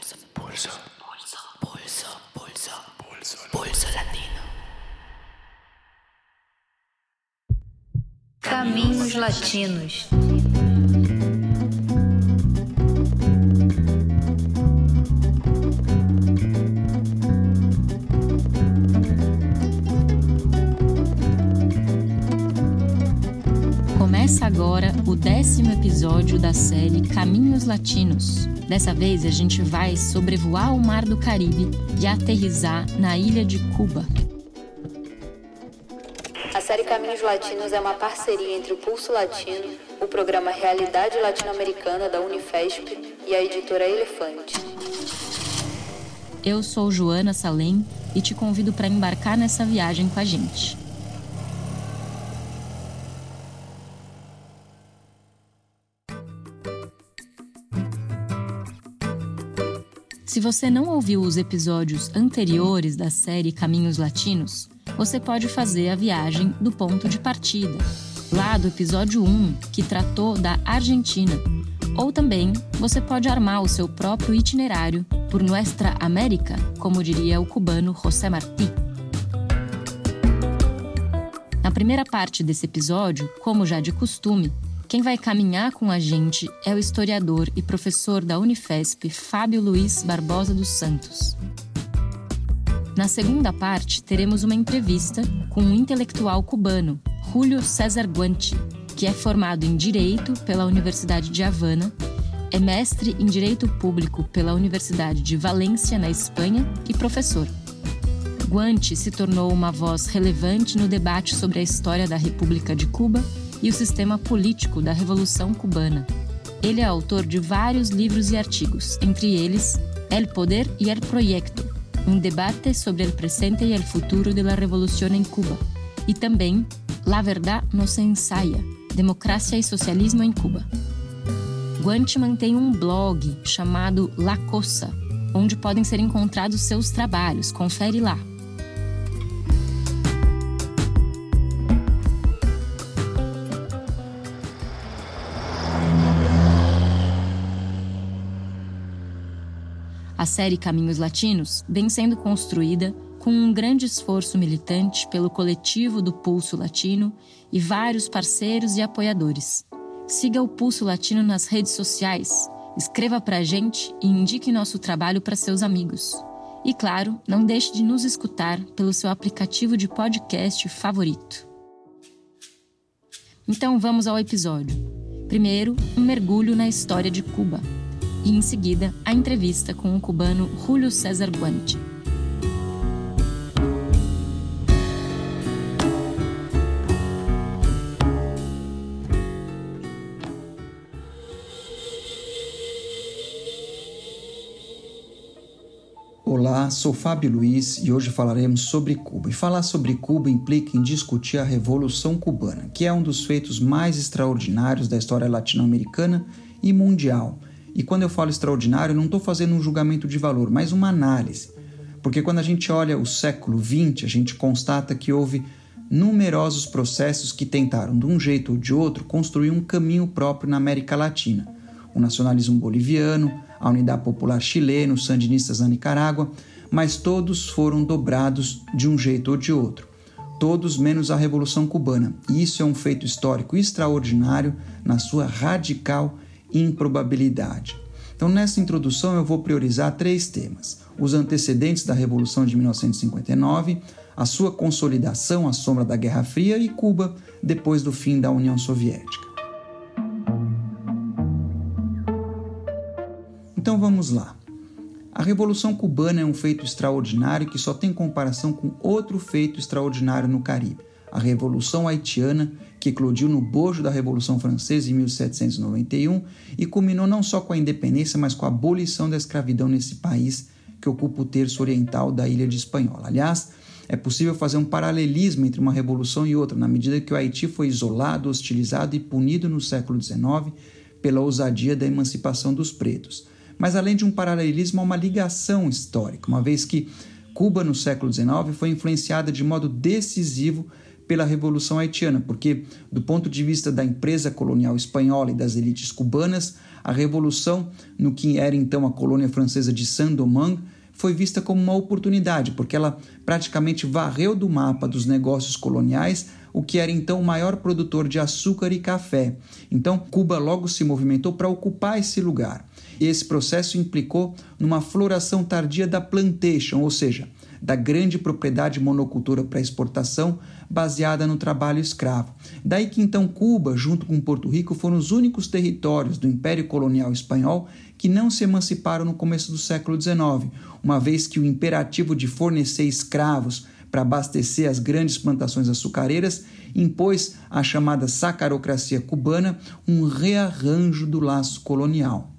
Pulso. Pulso. Pulso. Pulso. Pulso. Pulso latino. Caminhos Latinos. Começa agora o décimo episódio da série Caminhos Latinos. Dessa vez a gente vai sobrevoar o Mar do Caribe e aterrizar na ilha de Cuba. A série Caminhos Latinos é uma parceria entre o Pulso Latino, o programa Realidade Latino-Americana da Unifesp e a editora Elefante. Eu sou Joana Salem e te convido para embarcar nessa viagem com a gente. Se você não ouviu os episódios anteriores da série Caminhos Latinos, você pode fazer a viagem do ponto de partida, lá do episódio 1, que tratou da Argentina. Ou também você pode armar o seu próprio itinerário por Nuestra América, como diria o cubano José Martí. Na primeira parte desse episódio, como já de costume, quem vai caminhar com a gente é o historiador e professor da Unifesp, Fábio Luiz Barbosa dos Santos. Na segunda parte, teremos uma entrevista com um intelectual cubano, Julio César Guanchi, que é formado em Direito pela Universidade de Havana, é mestre em Direito Público pela Universidade de Valência, na Espanha, e professor. Guanchi se tornou uma voz relevante no debate sobre a história da República de Cuba e o sistema político da Revolução Cubana. Ele é autor de vários livros e artigos, entre eles El Poder y el Proyecto, um debate sobre o presente e o futuro da Revolução em Cuba, e também La Verdad no se ensaia, Democracia e Socialismo em Cuba. Guanchi mantém um blog chamado La Cosa, onde podem ser encontrados seus trabalhos, confere lá. A série Caminhos Latinos vem sendo construída com um grande esforço militante pelo coletivo do Pulso Latino e vários parceiros e apoiadores. Siga o Pulso Latino nas redes sociais, escreva para a gente e indique nosso trabalho para seus amigos. E claro, não deixe de nos escutar pelo seu aplicativo de podcast favorito. Então vamos ao episódio. Primeiro, um mergulho na história de Cuba e, em seguida, a entrevista com o cubano Julio César Guanchi. Olá, sou Fábio Luiz e hoje falaremos sobre Cuba. E falar sobre Cuba implica em discutir a Revolução Cubana, que é um dos feitos mais extraordinários da história latino-americana e mundial e quando eu falo extraordinário, não estou fazendo um julgamento de valor, mas uma análise. Porque quando a gente olha o século XX, a gente constata que houve numerosos processos que tentaram, de um jeito ou de outro, construir um caminho próprio na América Latina. O nacionalismo boliviano, a unidade popular chilena, os sandinistas na Nicarágua, mas todos foram dobrados de um jeito ou de outro. Todos menos a Revolução Cubana. E isso é um feito histórico extraordinário na sua radical improbabilidade. Então, nessa introdução, eu vou priorizar três temas: os antecedentes da Revolução de 1959, a sua consolidação à sombra da Guerra Fria e Cuba depois do fim da União Soviética. Então vamos lá. A Revolução Cubana é um feito extraordinário que só tem comparação com outro feito extraordinário no Caribe, a Revolução Haitiana, que eclodiu no bojo da Revolução Francesa em 1791 e culminou não só com a independência, mas com a abolição da escravidão nesse país que ocupa o terço oriental da ilha de Espanhola. Aliás, é possível fazer um paralelismo entre uma revolução e outra, na medida que o Haiti foi isolado, hostilizado e punido no século XIX pela ousadia da emancipação dos pretos. Mas além de um paralelismo, há uma ligação histórica, uma vez que Cuba, no século XIX, foi influenciada de modo decisivo pela Revolução Haitiana, porque, do ponto de vista da empresa colonial espanhola e das elites cubanas, a revolução, no que era então a colônia francesa de Saint-Domingue, foi vista como uma oportunidade, porque ela praticamente varreu do mapa dos negócios coloniais o que era então o maior produtor de açúcar e café. Então, Cuba logo se movimentou para ocupar esse lugar. E esse processo implicou numa floração tardia da plantation, ou seja, da grande propriedade monocultura para exportação baseada no trabalho escravo. Daí que então Cuba, junto com Porto Rico, foram os únicos territórios do Império Colonial Espanhol que não se emanciparam no começo do século XIX, uma vez que o imperativo de fornecer escravos para abastecer as grandes plantações açucareiras impôs à chamada sacarocracia cubana um rearranjo do laço colonial.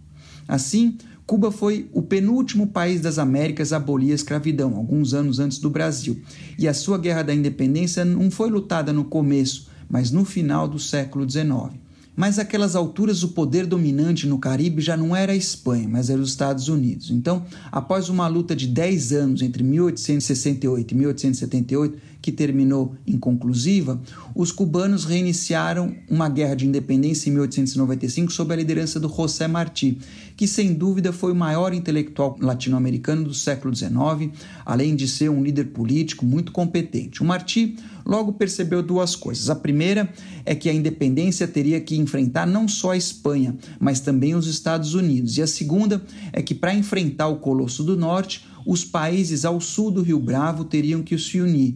Assim, Cuba foi o penúltimo país das Américas a abolir a escravidão, alguns anos antes do Brasil, e a sua guerra da independência não foi lutada no começo, mas no final do século XIX. Mas aquelas alturas o poder dominante no Caribe já não era a Espanha, mas era os Estados Unidos. Então, após uma luta de 10 anos entre 1868 e 1878, que terminou inconclusiva, os cubanos reiniciaram uma guerra de independência em 1895 sob a liderança do José Martí, que sem dúvida foi o maior intelectual latino-americano do século XIX, além de ser um líder político muito competente. O Martí logo percebeu duas coisas. A primeira é que a independência teria que enfrentar não só a Espanha, mas também os Estados Unidos. E a segunda é que para enfrentar o Colosso do Norte, os países ao sul do Rio Bravo teriam que se unir.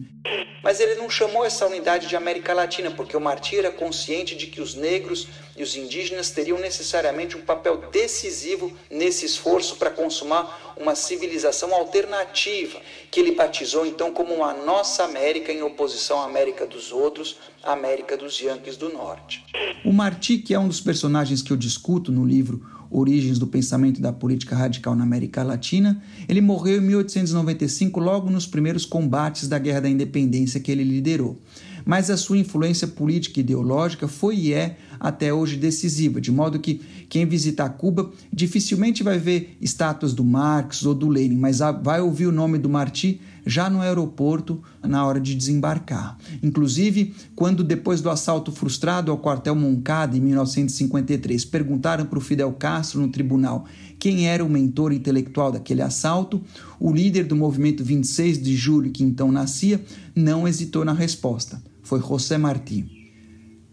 Mas ele não chamou essa unidade de América Latina, porque o Martí era consciente de que os negros e os indígenas teriam necessariamente um papel decisivo nesse esforço para consumar uma civilização alternativa, que ele batizou então como a nossa América em oposição à América dos outros, a América dos Yankees do Norte. O Martí, que é um dos personagens que eu discuto no livro Origens do Pensamento e da Política Radical na América Latina, ele morreu em 1895, logo nos primeiros combates da Guerra da Independência que ele liderou. Mas a sua influência política e ideológica foi e é até hoje decisiva, de modo que quem visitar Cuba dificilmente vai ver estátuas do Marx ou do Lenin, mas vai ouvir o nome do Martí já no aeroporto na hora de desembarcar. Inclusive, quando depois do assalto frustrado ao quartel Moncada em 1953 perguntaram para o Fidel Castro no tribunal quem era o mentor intelectual daquele assalto, o líder do movimento 26 de julho, que então nascia, não hesitou na resposta. Foi José Martí.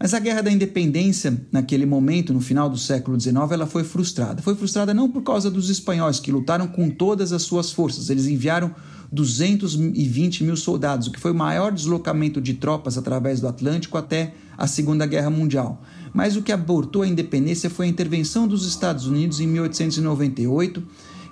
Mas a Guerra da Independência, naquele momento, no final do século XIX, ela foi frustrada. Foi frustrada não por causa dos espanhóis, que lutaram com todas as suas forças. Eles enviaram 220 mil soldados, o que foi o maior deslocamento de tropas através do Atlântico até a Segunda Guerra Mundial. Mas o que abortou a independência foi a intervenção dos Estados Unidos em 1898,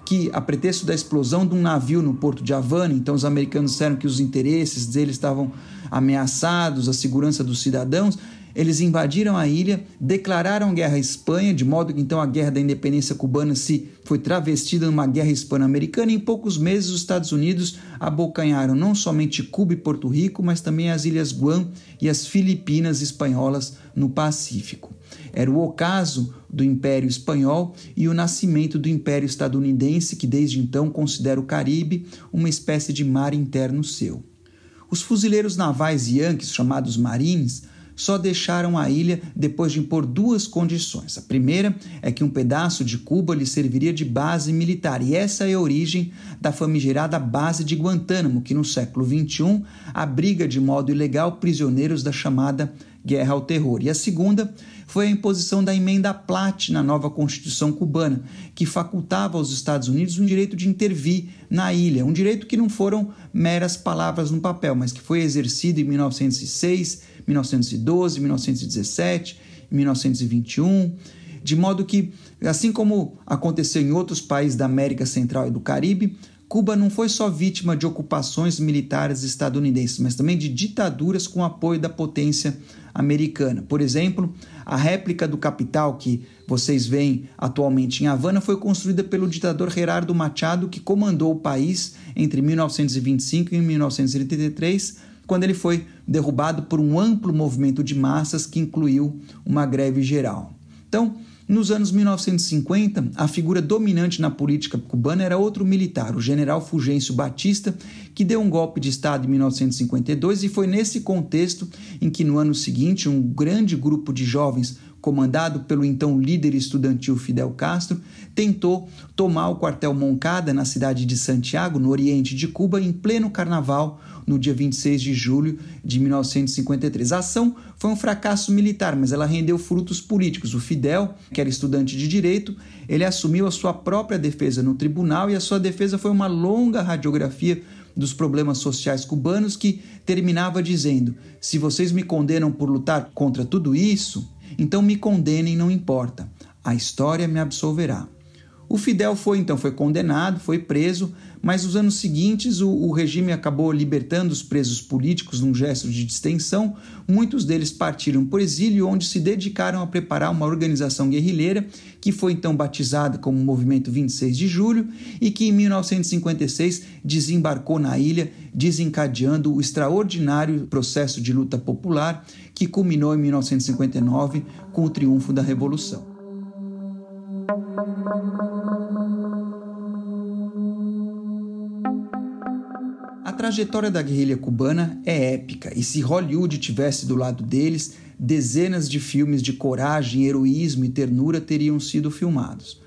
que, a pretexto da explosão de um navio no porto de Havana, então os americanos disseram que os interesses deles estavam ameaçados, a segurança dos cidadãos, eles invadiram a ilha, declararam guerra à Espanha, de modo que então a guerra da independência cubana se foi travestida numa guerra hispano-americana em poucos meses os Estados Unidos abocanharam não somente Cuba e Porto Rico, mas também as ilhas Guam e as Filipinas espanholas no Pacífico. Era o ocaso do Império Espanhol e o nascimento do Império Estadunidense, que desde então considera o Caribe uma espécie de mar interno seu. Os fuzileiros navais Yankees, chamados Marines, só deixaram a ilha depois de impor duas condições. A primeira é que um pedaço de Cuba lhe serviria de base militar, e essa é a origem da famigerada base de Guantánamo, que no século XXI abriga de modo ilegal prisioneiros da chamada Guerra ao Terror. E a segunda foi a imposição da emenda Platt na nova Constituição cubana, que facultava aos Estados Unidos um direito de intervir na ilha, um direito que não foram meras palavras no papel, mas que foi exercido em 1906 1912, 1917, 1921, de modo que, assim como aconteceu em outros países da América Central e do Caribe, Cuba não foi só vítima de ocupações militares estadunidenses, mas também de ditaduras com apoio da potência americana. Por exemplo, a réplica do capital que vocês veem atualmente em Havana foi construída pelo ditador Gerardo Machado, que comandou o país entre 1925 e 1933 quando ele foi derrubado por um amplo movimento de massas que incluiu uma greve geral. Então, Nos anos 1950, a figura dominante na política cubana era outro militar, o general Fulgêncio Batista, que deu um golpe de Estado em 1952 e foi nesse contexto em que, no ano seguinte, um grande grupo de jovens comandado pelo então líder estudantil Fidel Castro, tentou tomar o quartel Moncada na cidade de Santiago, no oriente de Cuba, em pleno carnaval, no dia 26 de julho de 1953. A ação foi um fracasso militar, mas ela rendeu frutos políticos. O Fidel, que era estudante de direito, ele assumiu a sua própria defesa no tribunal e a sua defesa foi uma longa radiografia dos problemas sociais cubanos que terminava dizendo: se vocês me condenam por lutar contra tudo isso, então me condenem, não importa. A história me absolverá. O Fidel foi então foi condenado, foi preso, mas nos anos seguintes o, o, regime acabou libertando os presos políticos num gesto de distensão. Muitos deles partiram por exílio, onde se dedicaram a preparar uma organização guerrilheira que foi então batizada como Movimento 26 de Julho e que em 1956 desembarcou na ilha, desencadeando o extraordinário processo de luta popular que culminou em 1959 com o triunfo da Revolução. A trajetória da guerrilha cubana é épica, e se Hollywood tivesse do lado deles, dezenas de filmes de coragem, heroísmo e ternura teriam sido filmados.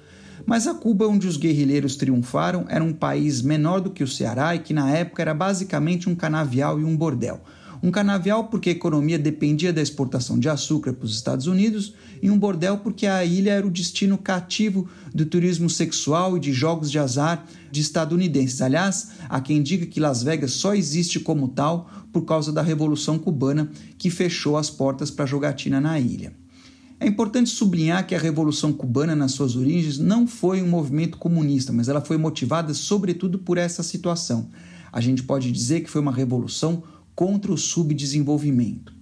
Mas a Cuba, onde os guerrilheiros triunfaram, era um país menor do que o Ceará e que na época era basicamente um canavial e um bordel. Um canavial porque a economia dependia da exportação de açúcar para os Estados Unidos e um bordel porque a ilha era o destino cativo do turismo sexual e de jogos de azar de estadunidenses. Aliás, há quem diga que Las Vegas só existe como tal por causa da Revolução Cubana que fechou as portas para a jogatina na ilha. É importante sublinhar que a Revolução Cubana, nas suas origens, não foi um movimento comunista, mas ela foi motivada sobretudo por essa situação. A gente pode dizer que foi uma revolução contra o subdesenvolvimento.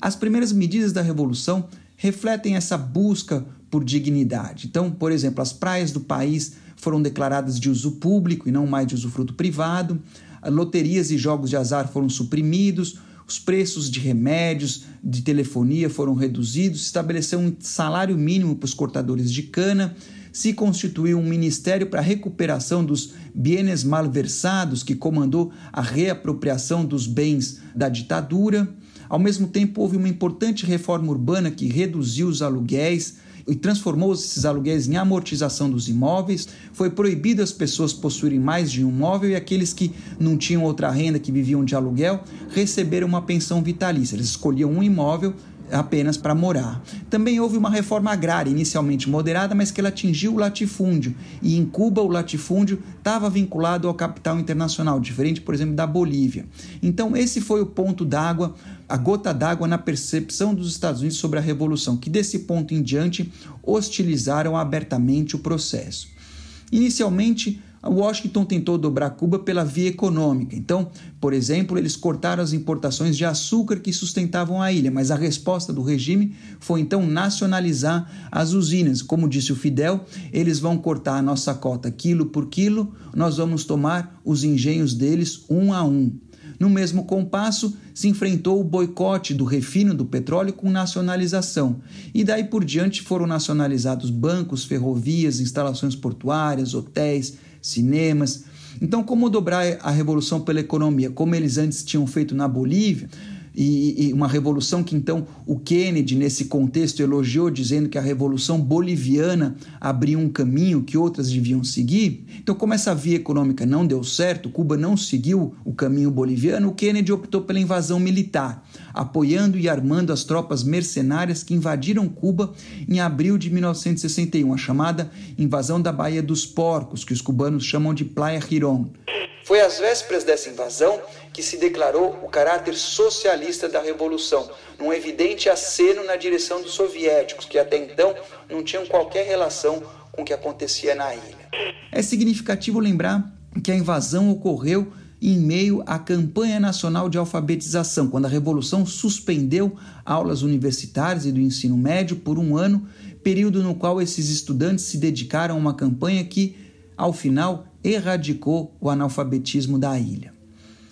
As primeiras medidas da Revolução refletem essa busca por dignidade. Então, por exemplo, as praias do país foram declaradas de uso público e não mais de usufruto privado, loterias e jogos de azar foram suprimidos, os preços de remédios, de telefonia foram reduzidos, se estabeleceu um salário mínimo para os cortadores de cana, se constituiu um ministério para a recuperação dos bienes malversados, que comandou a reapropriação dos bens da ditadura. Ao mesmo tempo, houve uma importante reforma urbana que reduziu os aluguéis e transformou esses aluguéis em amortização dos imóveis. Foi proibido as pessoas possuírem mais de um imóvel e aqueles que não tinham outra renda, que viviam de aluguel, receberam uma pensão vitalícia. Eles escolhiam um imóvel apenas para morar. Também houve uma reforma agrária, inicialmente moderada, mas que ela atingiu o latifúndio. E em Cuba, o latifúndio estava vinculado ao capital internacional, diferente, por exemplo, da Bolívia. Então, esse foi o ponto d'água, a gota d'água na percepção dos Estados Unidos sobre a Revolução, que desse ponto em diante hostilizaram abertamente o processo. Inicialmente, Washington tentou dobrar Cuba pela via econômica. Então, por exemplo, eles cortaram as importações de açúcar que sustentavam a ilha, mas a resposta do regime foi então nacionalizar as usinas. Como disse o Fidel, eles vão cortar a nossa cota quilo por quilo, nós vamos tomar os engenhos deles um a um. No mesmo compasso, se enfrentou o boicote do refino do petróleo com nacionalização, e daí por diante foram nacionalizados bancos, ferrovias, instalações portuárias, hotéis, cinemas. Então, como dobrar a revolução pela economia, como eles antes tinham feito na Bolívia, e, e, uma revolução que então o Kennedy, nesse contexto, elogiou, dizendo que a revolução boliviana abriu um caminho que outras deviam seguir. Então, como essa via econômica não deu certo, Cuba não seguiu o caminho boliviano, o Kennedy optou pela invasão militar, apoiando e armando as tropas mercenárias que invadiram Cuba em abril de 1961, a chamada invasão da Baía dos Porcos, que os cubanos chamam de Playa Girón. Foi às vésperas dessa invasão que se declarou o caráter socialista da revolução, num evidente aceno na direção dos soviéticos, que até então não tinham qualquer relação com o que acontecia na ilha. É significativo lembrar que a invasão ocorreu em meio à campanha nacional de alfabetização, quando a revolução suspendeu aulas universitárias e do ensino médio por um ano, período no qual esses estudantes se dedicaram a uma campanha que, ao final, erradicou o analfabetismo da ilha.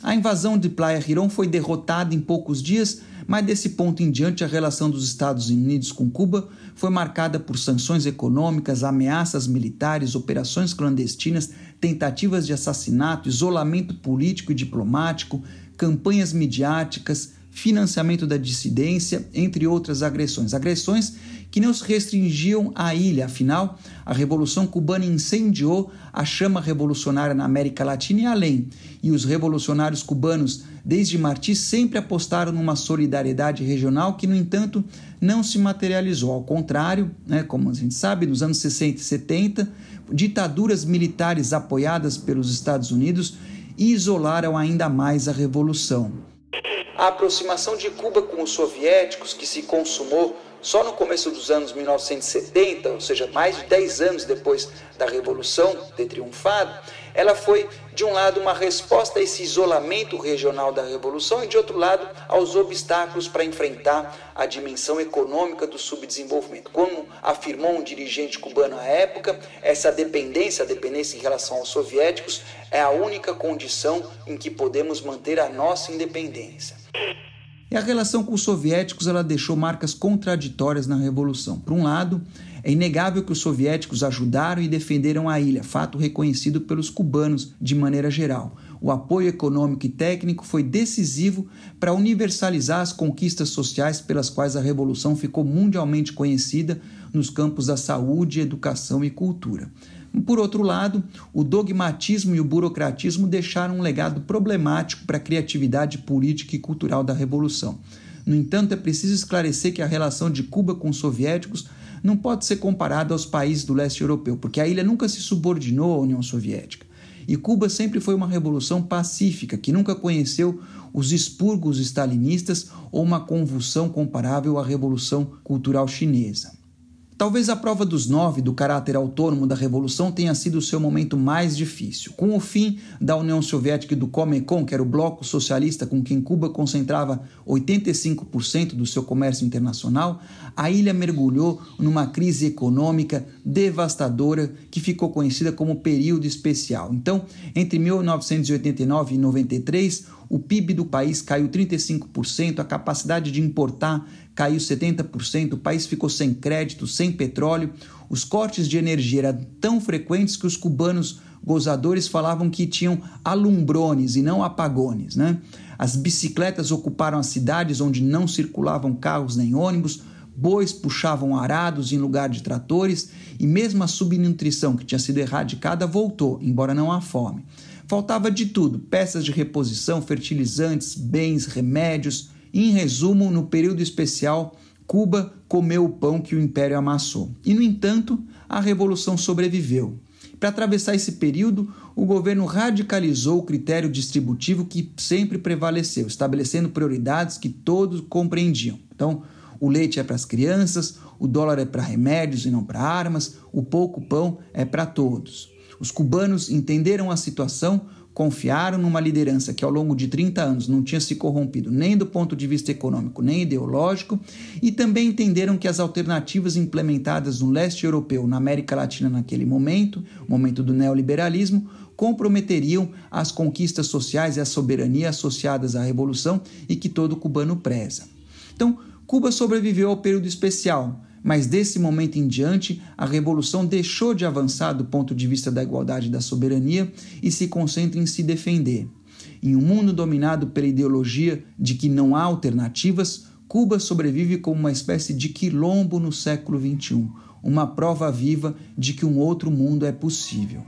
A invasão de Playa Girón foi derrotada em poucos dias, mas desse ponto em diante a relação dos Estados Unidos com Cuba foi marcada por sanções econômicas, ameaças militares, operações clandestinas, tentativas de assassinato, isolamento político e diplomático, campanhas midiáticas, financiamento da dissidência, entre outras agressões. Agressões que não se restringiam à ilha, afinal, a Revolução Cubana incendiou a chama revolucionária na América Latina e além, e os revolucionários cubanos, desde Martí, sempre apostaram numa solidariedade regional que, no entanto, não se materializou. Ao contrário, né, como a gente sabe, nos anos 60 e 70, ditaduras militares apoiadas pelos Estados Unidos isolaram ainda mais a revolução. A aproximação de Cuba com os soviéticos, que se consumou só no começo dos anos 1970, ou seja, mais de 10 anos depois da Revolução ter triunfado, ela foi, de um lado, uma resposta a esse isolamento regional da Revolução e, de outro lado, aos obstáculos para enfrentar a dimensão econômica do subdesenvolvimento. Como afirmou um dirigente cubano à época, essa dependência, a dependência em relação aos soviéticos, é a única condição em que podemos manter a nossa independência. E a relação com os soviéticos ela deixou marcas contraditórias na Revolução. Por um lado, é inegável que os soviéticos ajudaram e defenderam a ilha, fato reconhecido pelos cubanos de maneira geral. O apoio econômico e técnico foi decisivo para universalizar as conquistas sociais pelas quais a Revolução ficou mundialmente conhecida nos campos da saúde, educação e cultura. Por outro lado, o dogmatismo e o burocratismo deixaram um legado problemático para a criatividade política e cultural da Revolução. No entanto, é preciso esclarecer que a relação de Cuba com os soviéticos não pode ser comparada aos países do leste europeu, porque a ilha nunca se subordinou à União Soviética. E Cuba sempre foi uma revolução pacífica, que nunca conheceu os expurgos stalinistas ou uma convulsão comparável à Revolução Cultural Chinesa. Talvez a prova dos nove do caráter autônomo da Revolução tenha sido o seu momento mais difícil. Com o fim da União Soviética e do Comecon, que era o bloco socialista com quem Cuba concentrava 85% do seu comércio internacional, a ilha mergulhou numa crise econômica devastadora que ficou conhecida como período especial. Então, entre 1989 e 93, o PIB do país caiu 35%, a capacidade de importar caiu 70%, o país ficou sem crédito, sem petróleo. Os cortes de energia eram tão frequentes que os cubanos gozadores falavam que tinham alumbrones e não apagones. Né? As bicicletas ocuparam as cidades onde não circulavam carros nem ônibus, bois puxavam arados em lugar de tratores e mesmo a subnutrição que tinha sido erradicada voltou, embora não a fome. Faltava de tudo: peças de reposição, fertilizantes, bens, remédios. Em resumo, no período especial, Cuba comeu o pão que o império amassou. E, no entanto, a revolução sobreviveu. Para atravessar esse período, o governo radicalizou o critério distributivo que sempre prevaleceu, estabelecendo prioridades que todos compreendiam. Então, o leite é para as crianças, o dólar é para remédios e não para armas, o pouco pão é para todos. Os cubanos entenderam a situação, confiaram numa liderança que ao longo de 30 anos não tinha se corrompido nem do ponto de vista econômico nem ideológico e também entenderam que as alternativas implementadas no leste europeu, na América Latina naquele momento, momento do neoliberalismo, comprometeriam as conquistas sociais e a soberania associadas à revolução e que todo cubano preza. Então, Cuba sobreviveu ao período especial, mas desse momento em diante, a revolução deixou de avançar do ponto de vista da igualdade e da soberania e se concentra em se defender. Em um mundo dominado pela ideologia de que não há alternativas, Cuba sobrevive como uma espécie de quilombo no século XXI, uma prova viva de que um outro mundo é possível.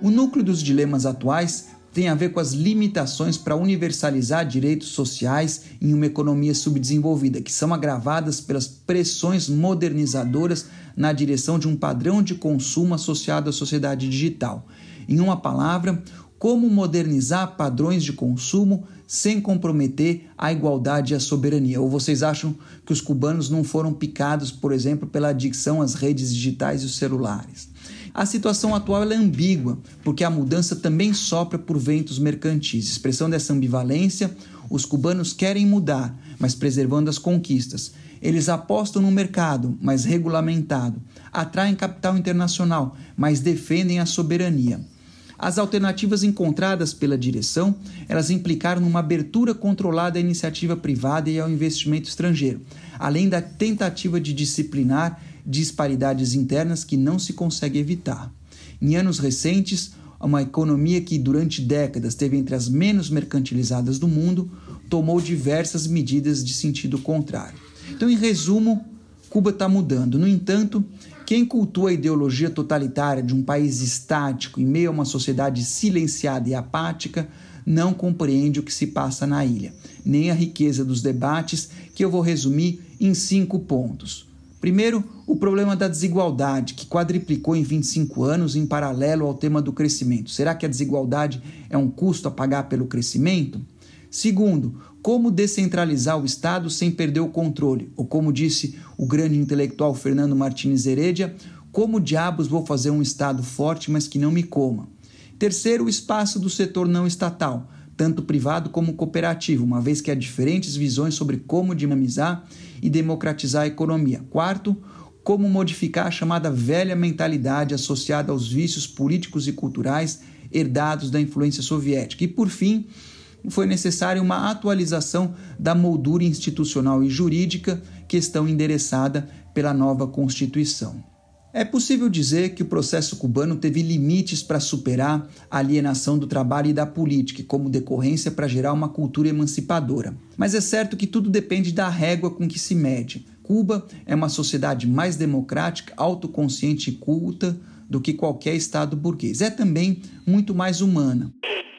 O núcleo dos dilemas atuais tem a ver com as limitações para universalizar direitos sociais em uma economia subdesenvolvida, que são agravadas pelas pressões modernizadoras na direção de um padrão de consumo associado à sociedade digital. Em uma palavra, como modernizar padrões de consumo sem comprometer a igualdade e a soberania? Ou vocês acham que os cubanos não foram picados, por exemplo, pela adicção às redes digitais e os celulares? A situação atual é ambígua, porque a mudança também sopra por ventos mercantis. Expressão dessa ambivalência, Os cubanos querem mudar, mas preservando as conquistas. Eles apostam no mercado, mas regulamentado. Atraem capital internacional, mas defendem a soberania. As alternativas encontradas pela direção, elas implicaram numa abertura controlada à iniciativa privada e ao investimento estrangeiro, além da tentativa de disciplinar disparidades internas que não se consegue evitar. Em anos recentes, uma economia que durante décadas esteve entre as menos mercantilizadas do mundo, tomou diversas medidas de sentido contrário. Então, em resumo, Cuba está mudando. No entanto, quem cultua a ideologia totalitária de um país estático em meio a uma sociedade silenciada e apática não compreende o que se passa na ilha, nem a riqueza dos debates, que eu vou resumir em cinco pontos. Primeiro, o problema da desigualdade, que quadriplicou em 25 anos em paralelo ao tema do crescimento. Será que a desigualdade é um custo a pagar pelo crescimento? Segundo, como descentralizar o Estado sem perder o controle? Ou como disse o grande intelectual Fernando Martins Heredia, como diabos vou fazer um Estado forte, mas que não me coma? Terceiro, o espaço do setor não estatal, tanto privado como cooperativo, uma vez que há diferentes visões sobre como dinamizar e democratizar a economia. Quarto, como modificar a chamada velha mentalidade associada aos vícios políticos e culturais herdados da influência soviética. E, por fim, foi necessária uma atualização da moldura institucional e jurídica, questão endereçada pela nova Constituição. É possível dizer que o processo cubano teve limites para superar a alienação do trabalho e da política, como decorrência para gerar uma cultura emancipadora. Mas é certo que tudo depende da régua com que se mede. Cuba é uma sociedade mais democrática, autoconsciente e culta do que qualquer estado burguês. É também muito mais humana.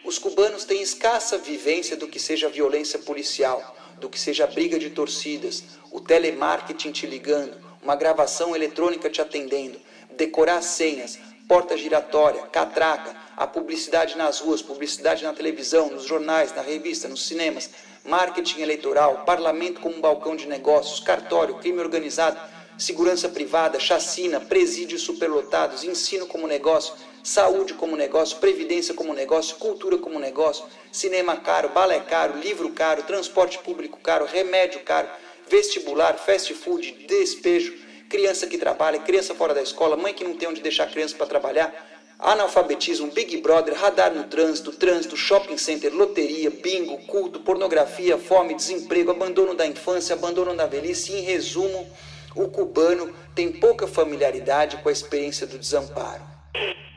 Os cubanos têm escassa vivência do que seja violência policial, do que seja briga de torcidas, o telemarketing te ligando, uma gravação eletrônica te atendendo, decorar senhas, porta giratória, catraca, a publicidade nas ruas, publicidade na televisão, nos jornais, na revista, nos cinemas, marketing eleitoral, parlamento como um balcão de negócios, cartório, crime organizado, segurança privada, chacina, presídios superlotados, ensino como negócio, saúde como negócio, previdência como negócio, cultura como negócio, cinema caro, balé caro, livro caro, transporte público caro, remédio caro, vestibular, fast food, despejo, criança que trabalha, criança fora da escola, mãe que não tem onde deixar a criança para trabalhar, analfabetismo, Big Brother, radar no trânsito, trânsito, shopping center, loteria, bingo, culto, pornografia, fome, desemprego, abandono da infância, abandono da velhice, em resumo, o cubano tem pouca familiaridade com a experiência do desamparo.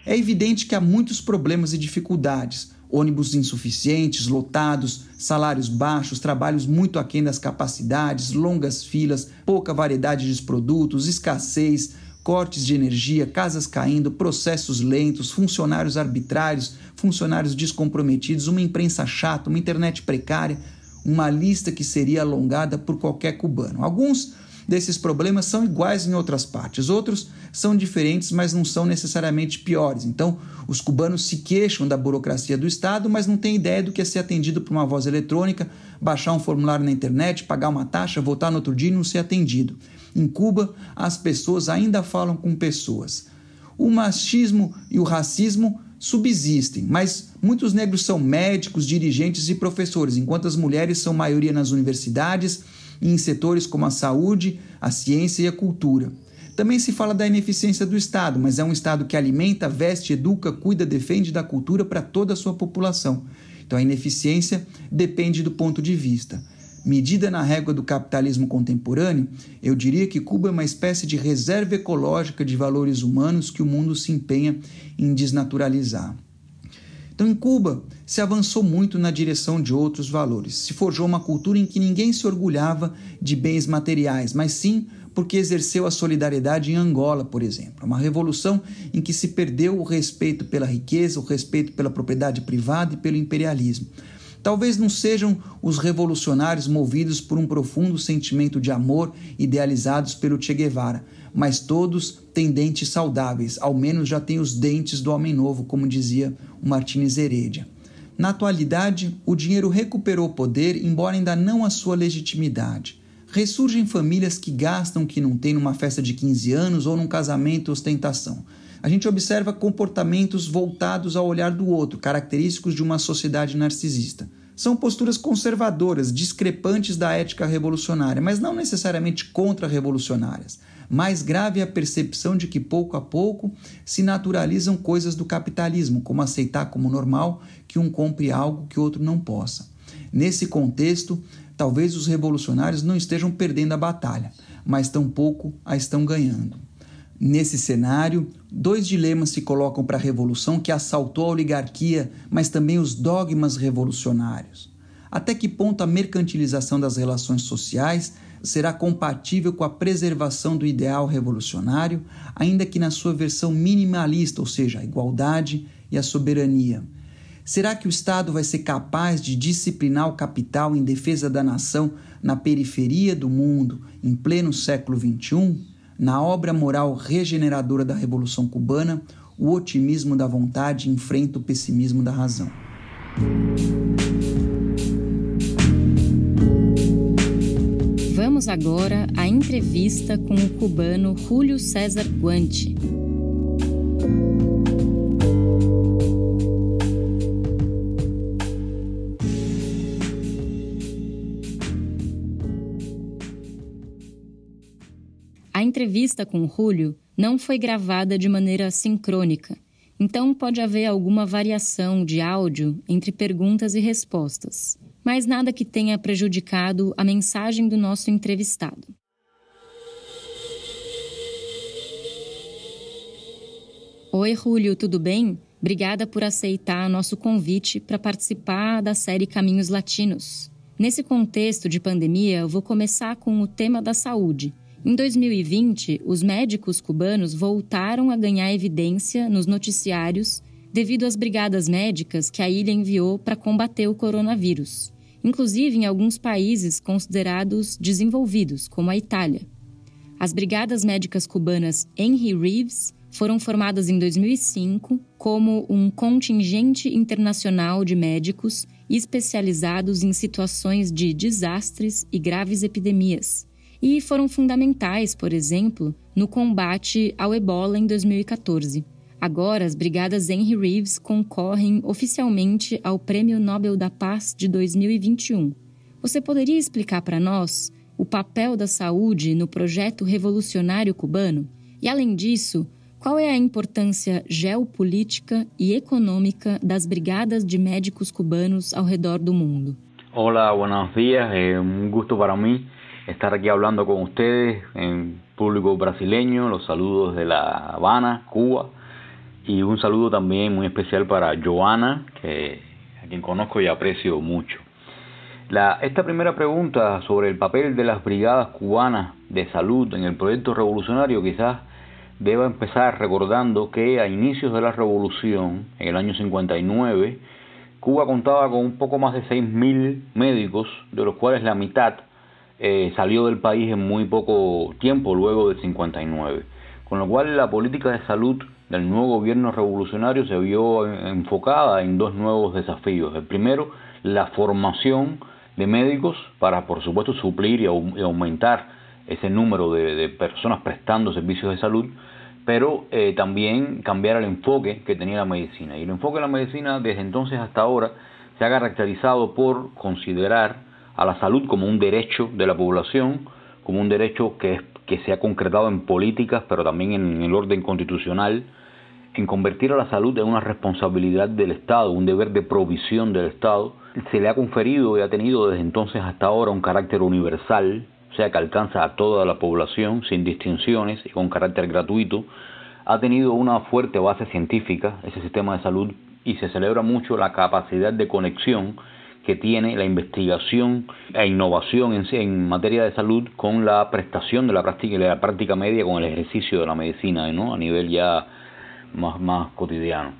É evidente que há muitos problemas e dificuldades. Ônibus insuficientes, lotados, salários baixos, trabalhos muito aquém das capacidades, longas filas, pouca variedade de produtos, escassez, cortes de energia, casas caindo, processos lentos, funcionários arbitrários, funcionários descomprometidos, uma imprensa chata, uma internet precária, uma lista que seria alongada por qualquer cubano. Alguns desses problemas são iguais em outras partes, outros são diferentes, mas não são necessariamente piores. Então, os cubanos se queixam da burocracia do Estado, mas não têm ideia do que é ser atendido por uma voz eletrônica, baixar um formulário na internet, pagar uma taxa, voltar no outro dia e não ser atendido. Em Cuba, as pessoas ainda falam com pessoas. O machismo e o racismo subsistem, mas muitos negros são médicos, dirigentes e professores, enquanto as mulheres são maioria nas universidades e em setores como a saúde, a ciência e a cultura. Também se fala da ineficiência do Estado, mas é um Estado que alimenta, veste, educa, cuida, defende da cultura para toda a sua população. Então a ineficiência depende do ponto de vista. Medida na régua do capitalismo contemporâneo, eu diria que Cuba é uma espécie de reserva ecológica de valores humanos que o mundo se empenha em desnaturalizar. Então, em Cuba, se avançou muito na direção de outros valores. Se forjou uma cultura em que ninguém se orgulhava de bens materiais, mas sim porque exerceu a solidariedade em Angola, por exemplo. Uma revolução em que se perdeu o respeito pela riqueza, o respeito pela propriedade privada e pelo imperialismo. Talvez não sejam os revolucionários movidos por um profundo sentimento de amor idealizados pelo Che Guevara, mas todos têm dentes saudáveis, ao menos já têm os dentes do homem novo, como dizia o Martínez Heredia. Na atualidade, o dinheiro recuperou poder, embora ainda não a sua legitimidade. Ressurgem famílias que gastam o que não têm numa festa de 15 anos ou num casamento ostentação. A gente observa comportamentos voltados ao olhar do outro, característicos de uma sociedade narcisista. São posturas conservadoras, discrepantes da ética revolucionária, mas não necessariamente contra-revolucionárias. Mais grave é a percepção de que pouco a pouco se naturalizam coisas do capitalismo, como aceitar como normal que um compre algo que outro não possa. Nesse contexto, talvez os revolucionários não estejam perdendo a batalha, mas tampouco a estão ganhando. Nesse cenário, dois dilemas se colocam para a revolução que assaltou a oligarquia, mas também os dogmas revolucionários. Até que ponto a mercantilização das relações sociais será compatível com a preservação do ideal revolucionário, ainda que na sua versão minimalista, ou seja, a igualdade e a soberania? Será que o Estado vai ser capaz de disciplinar o capital em defesa da nação na periferia do mundo em pleno século XXI? Na obra moral regeneradora da Revolução Cubana, o otimismo da vontade enfrenta o pessimismo da razão. Vamos agora à entrevista com o cubano Julio César Guanti. Entrevista com Julio não foi gravada de maneira sincrônica, então pode haver alguma variação de áudio entre perguntas e respostas mas nada que tenha prejudicado a mensagem do nosso entrevistado. Oi, Julio, tudo bem? Obrigada por aceitar nosso convite para participar da série Caminhos Latinos. Nesse contexto de pandemia, eu vou começar com o tema da saúde. Em 2020, os médicos cubanos voltaram a ganhar evidência nos noticiários devido às brigadas médicas que a ilha enviou para combater o coronavírus inclusive em alguns países considerados desenvolvidos, como a Itália. As Brigadas Médicas Cubanas Henry Reeves foram formadas em 2005 como um contingente internacional de médicos especializados em situações de desastres e graves epidemias, e foram fundamentais, por exemplo, no combate ao ebola em 2014. Agora, as Brigadas Henry Reeves concorrem oficialmente ao Prêmio Nobel da Paz de 2021. Você poderia explicar para nós o papel da saúde no projeto revolucionário cubano? E, além disso, qual é a importância geopolítica e econômica das brigadas de médicos cubanos ao redor do mundo? Olá, buenos días. É um gusto para mim estar aqui falando com vocês em público brasileño. Los saludos de La Habana, Cuba. Y un saludo también muy especial para Joana, que, a quien conozco y aprecio mucho. Esta primera pregunta sobre el papel de las brigadas cubanas de salud en el proyecto revolucionario quizás deba empezar recordando que a inicios de la revolución, en el año 59, Cuba contaba con un poco más de 6.000 médicos, de los cuales la mitad eh, salió del país en muy poco tiempo luego del 59. Con lo cual la política de salud del nuevo gobierno revolucionario se vio enfocada en dos nuevos desafíos. El primero, la formación de médicos para, por supuesto, suplir y aumentar ese número de, personas prestando servicios de salud, pero eh, también cambiar el enfoque que tenía la medicina. Y el enfoque de la medicina desde entonces hasta ahora se ha caracterizado por considerar a la salud como un derecho de la población, como un derecho que, se ha concretado en políticas, pero también en el orden constitucional, en convertir a la salud en una responsabilidad del Estado, un deber de provisión del Estado, se le ha conferido y ha tenido desde entonces hasta ahora un carácter universal, o sea que alcanza a toda la población sin distinciones y con carácter gratuito, ha tenido una fuerte base científica ese sistema de salud y se celebra mucho la capacidad de conexión que tiene la investigación e innovación en, en materia de salud con la prestación de la práctica, media, con el ejercicio de la medicina, ¿no? a nivel ya más, más cotidiano.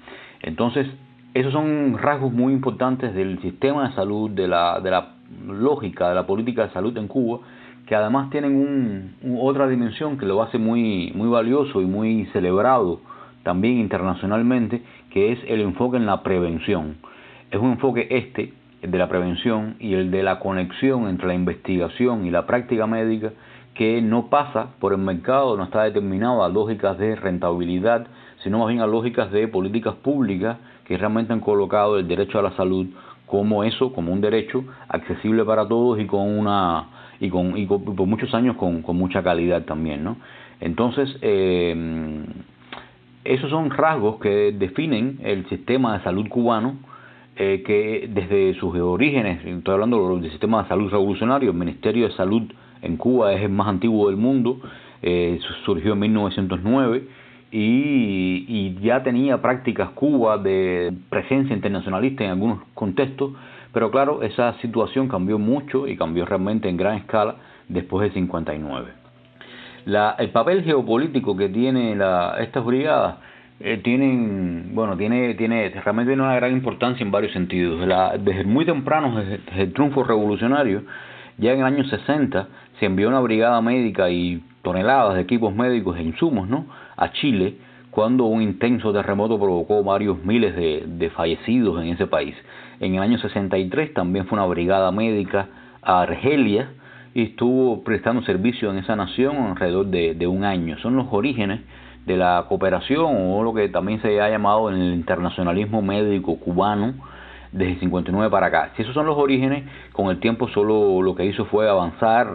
Entonces, esos son rasgos muy importantes del sistema de salud, de la, de la lógica de la política de salud en Cuba, que además tienen un, otra dimensión que lo hace muy, muy valioso y muy celebrado también internacionalmente, que es el enfoque en la prevención. Es un enfoque este, de la prevención y el de la conexión entre la investigación y la práctica médica, que no pasa por el mercado, no está determinado a lógicas de rentabilidad, sino más bien a lógicas de políticas públicas que realmente han colocado el derecho a la salud como eso, como un derecho accesible para todos y con una y con y, por muchos años con, con mucha calidad también, ¿no? Entonces eh, esos son rasgos que definen el sistema de salud cubano eh, que desde sus orígenes, estoy hablando del sistema de salud revolucionario, el Ministerio de Salud en Cuba es el más antiguo del mundo, eh, surgió en 1909 y, ya tenía prácticas Cuba de presencia internacionalista en algunos contextos, pero claro, esa situación cambió mucho y cambió realmente en gran escala después del 59. La, el papel geopolítico que tiene la, estas brigadas eh, tienen, bueno, tiene, tiene realmente tiene una gran importancia en varios sentidos. desde muy temprano, desde, el triunfo revolucionario, ya en el año 60 se envió una brigada médica y toneladas de equipos médicos e insumos, ¿no? A Chile cuando un intenso terremoto provocó varios miles de, de fallecidos en ese país. En el año 63 también fue una brigada médica a Argelia y estuvo prestando servicio en esa nación alrededor de, de un año. Son los orígenes de la cooperación o lo que también se ha llamado en el internacionalismo médico cubano desde el 59 para acá. Si esos son los orígenes, con el tiempo solo lo que hizo fue avanzar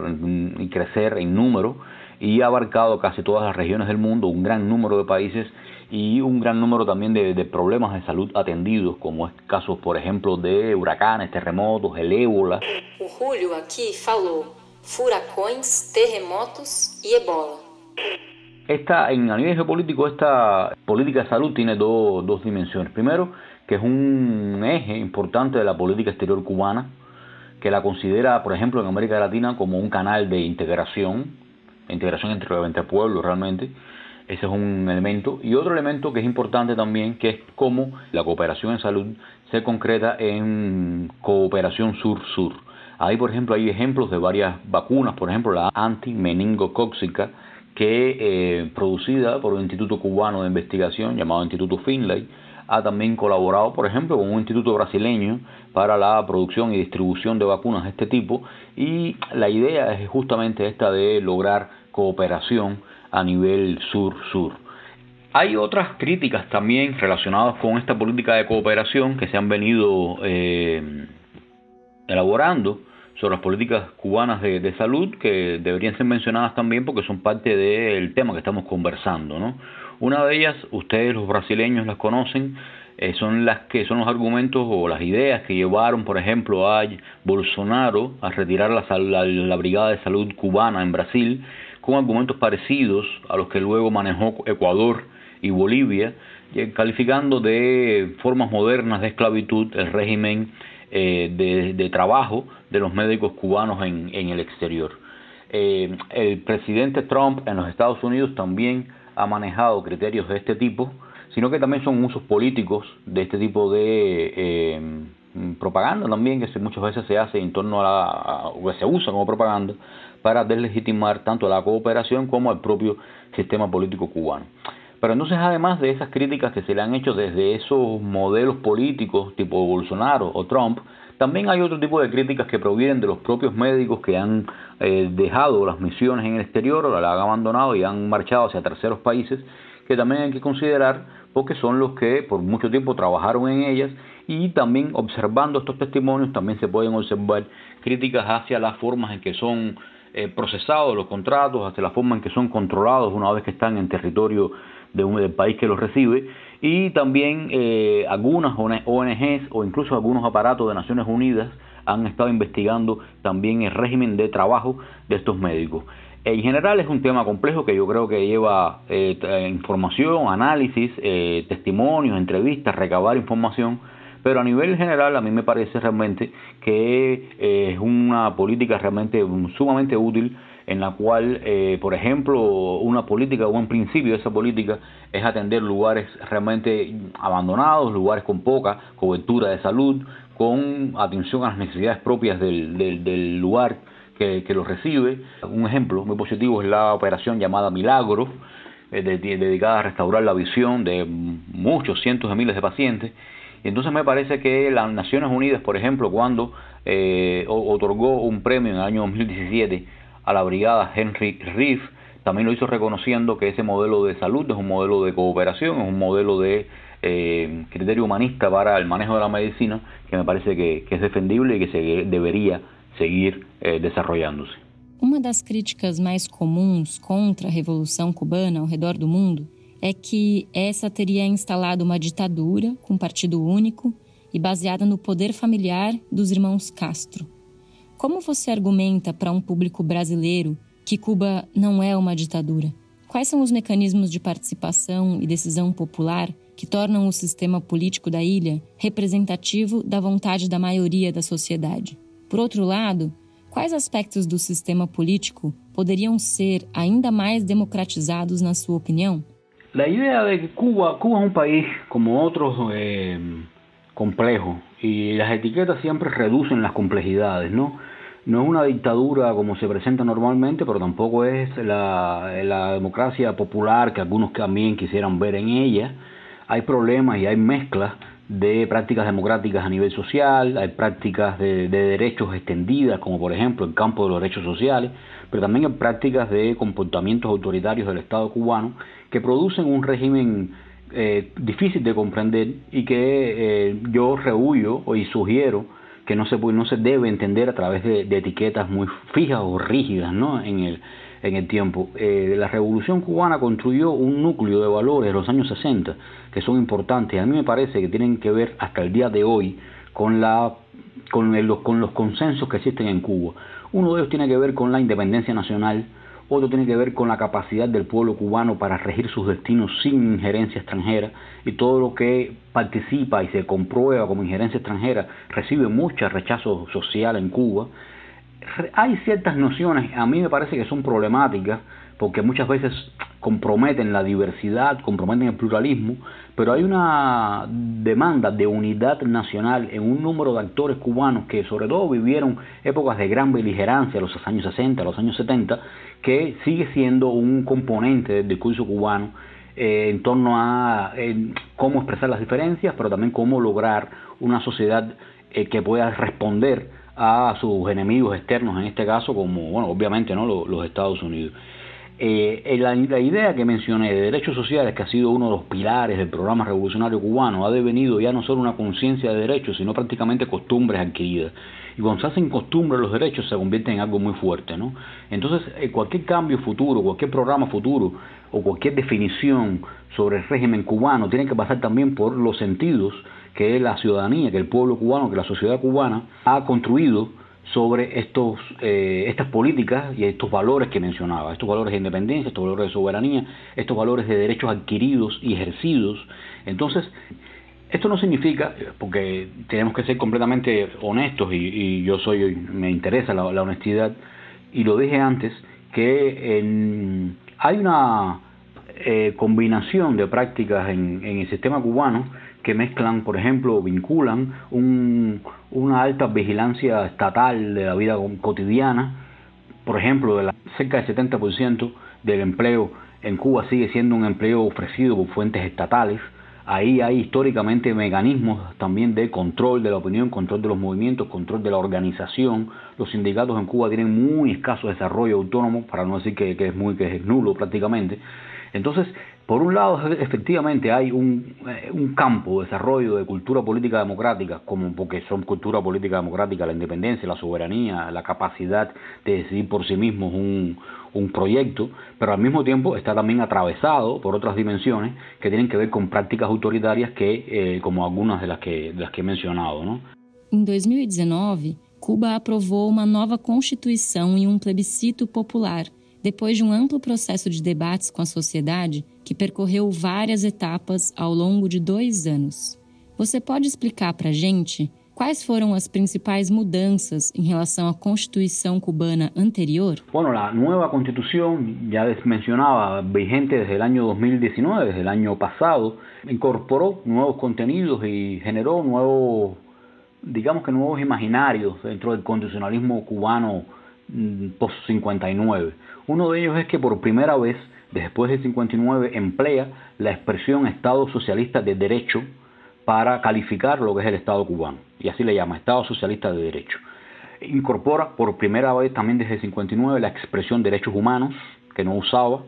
y crecer en número y ha abarcado casi todas las regiones del mundo, un gran número de países y un gran número también de, problemas de salud atendidos, como es casos, por ejemplo, de huracanes, terremotos, el ébola. O Julio aquí falou furacões, terremotos e ebola. Esta, en a nivel geopolítico, esta política de salud tiene dos, dos dimensiones. Primero, que es un eje importante de la política exterior cubana, que la considera, por ejemplo, en América Latina como un canal de integración, integración entre, entre pueblos realmente. Ese es un elemento. Y otro elemento que es importante también, que es cómo la cooperación en salud se concreta en cooperación sur-sur. Ahí, por ejemplo, hay ejemplos de varias vacunas, por ejemplo, la anti-meningocóxica, que eh, producida por un instituto cubano de investigación llamado Instituto Finlay, ha también colaborado, por ejemplo, con un instituto brasileño para la producción y distribución de vacunas de este tipo y la idea es justamente esta de lograr cooperación a nivel sur-sur. Hay otras críticas también relacionadas con esta política de cooperación que se han venido eh, elaborando sobre las políticas cubanas de, salud que deberían ser mencionadas también porque son parte del tema que estamos conversando. ¿no? Una de ellas, ustedes los brasileños las conocen, eh, son las que son los argumentos o las ideas que llevaron, por ejemplo, a Bolsonaro a retirar la, la, la Brigada de Salud cubana en Brasil, con argumentos parecidos a los que luego manejó Ecuador y Bolivia, calificando de formas modernas de esclavitud el régimen eh, de, trabajo de los médicos cubanos en, en el exterior. Eh, el presidente Trump en los Estados Unidos también ha manejado criterios de este tipo, sino que también son usos políticos de este tipo de eh, propaganda también que muchas veces se hace en torno a, la, o se usa como propaganda para deslegitimar tanto la cooperación como al propio sistema político cubano. Pero entonces, además de esas críticas que se le han hecho desde esos modelos políticos tipo Bolsonaro o Trump, también hay otro tipo de críticas que provienen de los propios médicos que han eh, dejado las misiones en el exterior o las han abandonado y han marchado hacia terceros países, que también hay que considerar porque son los que por mucho tiempo trabajaron en ellas. Y también observando estos testimonios también se pueden observar críticas hacia las formas en que son eh, procesados los contratos, hacia la forma en que son controlados una vez que están en territorio de un, del país que los recibe y también eh, algunas ONGs o incluso algunos aparatos de Naciones Unidas han estado investigando también el régimen de trabajo de estos médicos. En general es un tema complejo que yo creo que lleva eh, información, análisis, eh, testimonios, entrevistas, recabar información, pero a nivel general a mí me parece realmente que eh, es una política realmente sumamente útil en la cual, eh, por ejemplo, una política o un principio de esa política es atender lugares realmente abandonados, lugares con poca cobertura de salud, con atención a las necesidades propias del, del, lugar que, que los recibe. Un ejemplo muy positivo es la operación llamada Milagro, eh, dedicada a restaurar la visión de muchos cientos de miles de pacientes. Entonces me parece que las Naciones Unidas, por ejemplo, cuando eh, otorgó un premio en el año 2017 a la brigada Henry Riff, también lo hizo reconociendo que ese modelo de salud es un modelo de cooperación, es un modelo de eh, criterio humanista para el manejo de la medicina que me parece que, que es defendible y que se debería seguir eh, desarrollándose. Uma das críticas mais comuns contra a Revolução Cubana ao redor do mundo é que essa teria instalado uma ditadura com partido único e baseada no poder familiar dos irmãos Castro. Como você argumenta para um público brasileiro que Cuba não é uma ditadura? Quais são os mecanismos de participação e decisão popular que tornam o sistema político da ilha representativo da vontade da maioria da sociedade? Por outro lado, quais aspectos do sistema político poderiam ser ainda mais democratizados, na sua opinião? La idea de que Cuba, Cuba es un país como otros eh, complejos y las etiquetas siempre reducen las complejidades, ¿no? No es una dictadura como se presenta normalmente, pero tampoco es la, democracia popular que algunos también quisieran ver en ella. Hay problemas y hay mezclas de prácticas democráticas a nivel social, hay prácticas de, de, derechos extendidas, como por ejemplo el campo de los derechos sociales, pero también hay prácticas de comportamientos autoritarios del Estado cubano que producen un régimen eh, difícil de comprender y que eh, yo rehuyo y sugiero que no se, no se debe entender a través de, etiquetas muy fijas o rígidas ¿no? en, el, en el tiempo. Eh, la revolución cubana construyó un núcleo de valores de los años 60 que son importantes. A mí me parece que tienen que ver hasta el día de hoy con, la, con, con los consensos que existen en Cuba. Uno de ellos tiene que ver con la independencia nacional, otro tiene que ver con la capacidad del pueblo cubano para regir sus destinos sin injerencia extranjera y todo lo que participa y se comprueba como injerencia extranjera recibe mucho rechazo social en Cuba. Hay ciertas nociones, a mí me parece que son problemáticas porque muchas veces comprometen la diversidad, comprometen el pluralismo, pero hay una demanda de unidad nacional en un número de actores cubanos que sobre todo vivieron épocas de gran beligerancia, los años 60, los años 70, que sigue siendo un componente del discurso cubano eh, en torno a cómo expresar las diferencias, pero también cómo lograr una sociedad eh, que pueda responder a sus enemigos externos, en este caso como, bueno, obviamente, ¿no? los, Estados Unidos. Eh, la, idea que mencioné de derechos sociales, que ha sido uno de los pilares del programa revolucionario cubano, ha devenido ya no solo una conciencia de derechos, sino prácticamente costumbres adquiridas. Y cuando se hacen costumbres los derechos, se convierten en algo muy fuerte. ¿no? Entonces, eh, cualquier cambio futuro, cualquier programa futuro o cualquier definición sobre el régimen cubano tiene que pasar también por los sentidos que la ciudadanía, que el pueblo cubano, que la sociedad cubana ha construido sobre estos, eh, estas políticas y estos valores que mencionaba, estos valores de independencia, estos valores de soberanía, estos valores de derechos adquiridos y ejercidos. Entonces, esto no significa, porque tenemos que ser completamente honestos y, y yo soy, me interesa la, la, honestidad, y lo dije antes, que en, hay una eh, combinación de prácticas en, en el sistema cubano que mezclan, por ejemplo, vinculan un, una alta vigilancia estatal de la vida cotidiana, por ejemplo, de la, cerca del 70% del empleo en Cuba sigue siendo un empleo ofrecido por fuentes estatales. Ahí hay históricamente mecanismos también de control de la opinión, control de los movimientos, control de la organización. Los sindicatos en Cuba tienen muy escaso desarrollo autónomo, para no decir que, que es muy que es nulo prácticamente. Entonces, por un lado, efectivamente hay un, eh, un, campo de desarrollo de cultura política democrática, como porque son cultura política democrática, la independencia, la soberanía, la capacidad de decidir por sí mismos un, un proyecto, pero al mismo tiempo está también atravesado por otras dimensiones que tienen que ver con prácticas autoritarias que, eh, como algunas de las que, de las que he mencionado. ¿no? Em 2019, Cuba aprovou uma nova Constituição em um plebiscito popular, depois de um amplo processo de debates com a sociedade que percorreu várias etapas ao longo de dois anos. Você pode explicar para a gente quais foram as principais mudanças em relação à Constituição cubana anterior? Bueno, la nueva Constitución, ya mencionaba, vigente desde el año 2019, desde el año pasado, incorporó nuevos contenidos y generó nuevos, digamos que nuevos imaginarios dentro del constitucionalismo cubano mm, post-59. Uno de ellos es que por primera vez después del 59 emplea la expresión Estado Socialista de Derecho para calificar lo que es el Estado cubano, y así le llama, Estado Socialista de Derecho. Incorpora por primera vez también desde el 59 la expresión derechos humanos, que no usaba,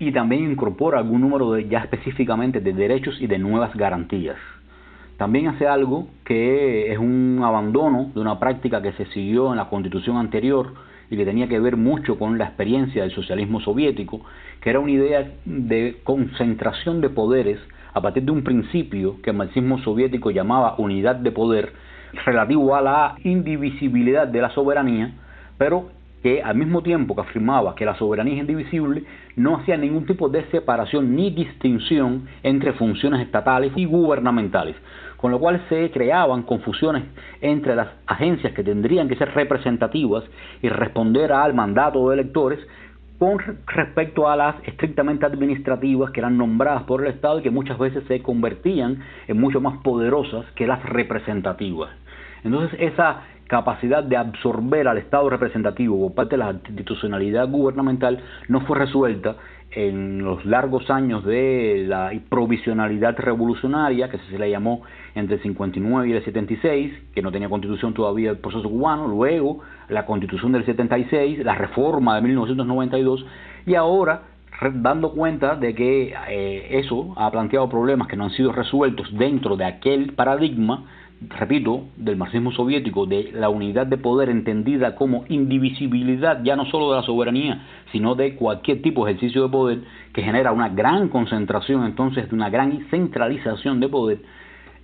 y también incorpora algún número de, ya específicamente de derechos y de nuevas garantías. También hace algo que es un abandono de una práctica que se siguió en la constitución anterior y que tenía que ver mucho con la experiencia del socialismo soviético, que era una idea de concentración de poderes a partir de un principio que el marxismo soviético llamaba unidad de poder relativo a la indivisibilidad de la soberanía, pero que al mismo tiempo que afirmaba que la soberanía es indivisible, no hacía ningún tipo de separación ni distinción entre funciones estatales y gubernamentales, con lo cual se creaban confusiones entre las agencias que tendrían que ser representativas y responder al mandato de electores con respecto a las estrictamente administrativas que eran nombradas por el Estado y que muchas veces se convertían en mucho más poderosas que las representativas. Entonces esa capacidad de absorber al Estado representativo por parte de la institucionalidad gubernamental no fue resuelta en los largos años de la provisionalidad revolucionaria, que se le llamó entre el 59 y el 76, que no tenía constitución todavía el proceso cubano, luego la constitución del 76, la reforma de 1992, y ahora dando cuenta de que eh, eso ha planteado problemas que no han sido resueltos dentro de aquel paradigma, repito, del marxismo soviético, de la unidad de poder entendida como indivisibilidad ya no solo de la soberanía, sino de cualquier tipo de ejercicio de poder, que genera una gran concentración entonces de una gran centralización de poder.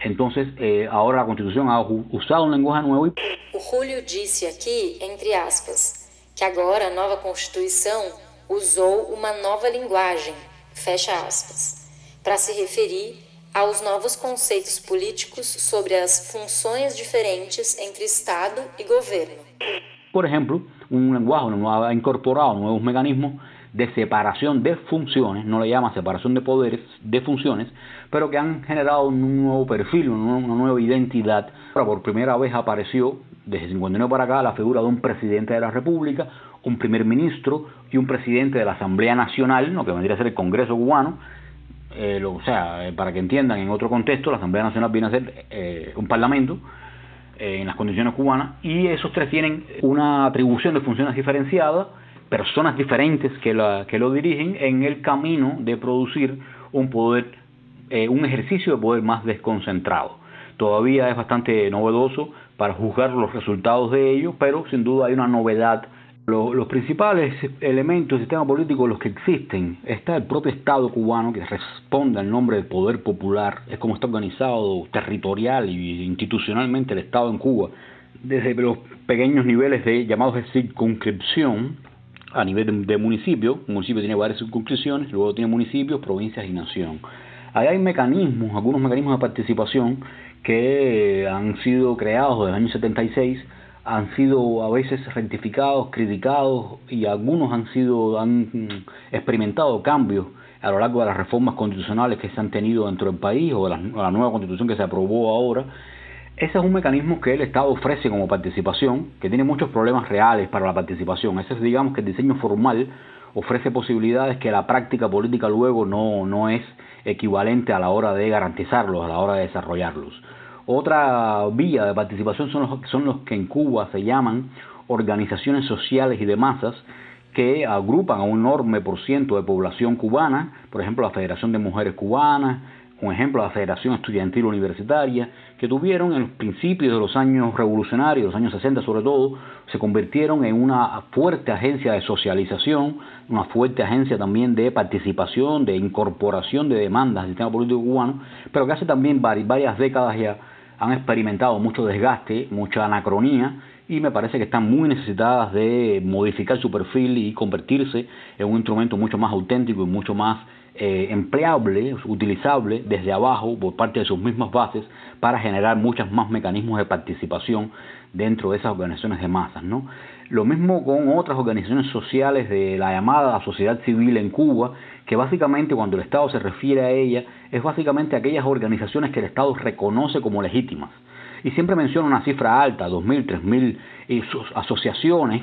Entonces, eh, ahora la Constitución ha usado un lenguaje nuevo. O Julio disse aqui, entre aspas, que agora a nova Constituição usou uma nova linguagem, fecha aspas, para se referir aos novos conceitos políticos sobre as funções diferentes entre Estado e governo. Por ejemplo, un lenguaje ha incorporado nuevos mecanismos de separación de funciones, no le llama separación de poderes, de funciones, pero que han generado un nuevo perfil, una nueva identidad. Por primera vez apareció, desde 59 para acá, la figura de un presidente de la República, un primer ministro y un presidente de la Asamblea Nacional, lo que vendría a ser el Congreso cubano, eh, o sea, eh, para que entiendan, en otro contexto, la Asamblea Nacional viene a ser eh, un parlamento en las condiciones cubanas y esos tres tienen una atribución de funciones diferenciadas, personas diferentes que, la, que lo dirigen en el camino de producir un poder, un ejercicio de poder más desconcentrado. Todavía es bastante novedoso para juzgar los resultados de ello, pero sin duda hay una novedad los principales elementos del sistema político, los que existen, está el propio Estado cubano que responde al nombre del poder popular, es como está organizado territorial y institucionalmente el Estado en Cuba, desde los pequeños niveles de llamados de circunscripción a nivel de, municipio, un municipio tiene varias circunscripciones, luego tiene municipios, provincias y nación. Ahí hay mecanismos, algunos mecanismos de participación que han sido creados desde el año 76 han sido a veces rectificados, criticados y algunos han sido han experimentado cambios a lo largo de las reformas constitucionales que se han tenido dentro del país o de la, nueva constitución que se aprobó ahora. Ese es un mecanismo que el Estado ofrece como participación, que tiene muchos problemas reales para la participación. Ese es, digamos, que el diseño formal ofrece posibilidades que la práctica política luego no, no es equivalente a la hora de garantizarlos, a la hora de desarrollarlos. Otra vía de participación son los, son los que en Cuba se llaman organizaciones sociales y de masas que agrupan a un enorme por ciento de población cubana, por ejemplo la Federación de Mujeres Cubanas, un ejemplo la Federación Estudiantil Universitaria, que tuvieron en los principios de los años revolucionarios, los años 60 sobre todo, se convirtieron en una fuerte agencia de socialización, una fuerte agencia también de participación, de incorporación de demandas del sistema político cubano, pero que hace también varias décadas ya han experimentado mucho desgaste, mucha anacronía y me parece que están muy necesitadas de modificar su perfil y convertirse en un instrumento mucho más auténtico y mucho más eh, empleable, utilizable desde abajo por parte de sus mismas bases para generar muchos más mecanismos de participación dentro de esas organizaciones de masas. ¿no? Lo mismo con otras organizaciones sociales de la llamada sociedad civil en Cuba, que básicamente cuando el Estado se refiere a ella es básicamente aquellas organizaciones que el Estado reconoce como legítimas. Y siempre menciona una cifra alta, 2.000, 3.000 asociaciones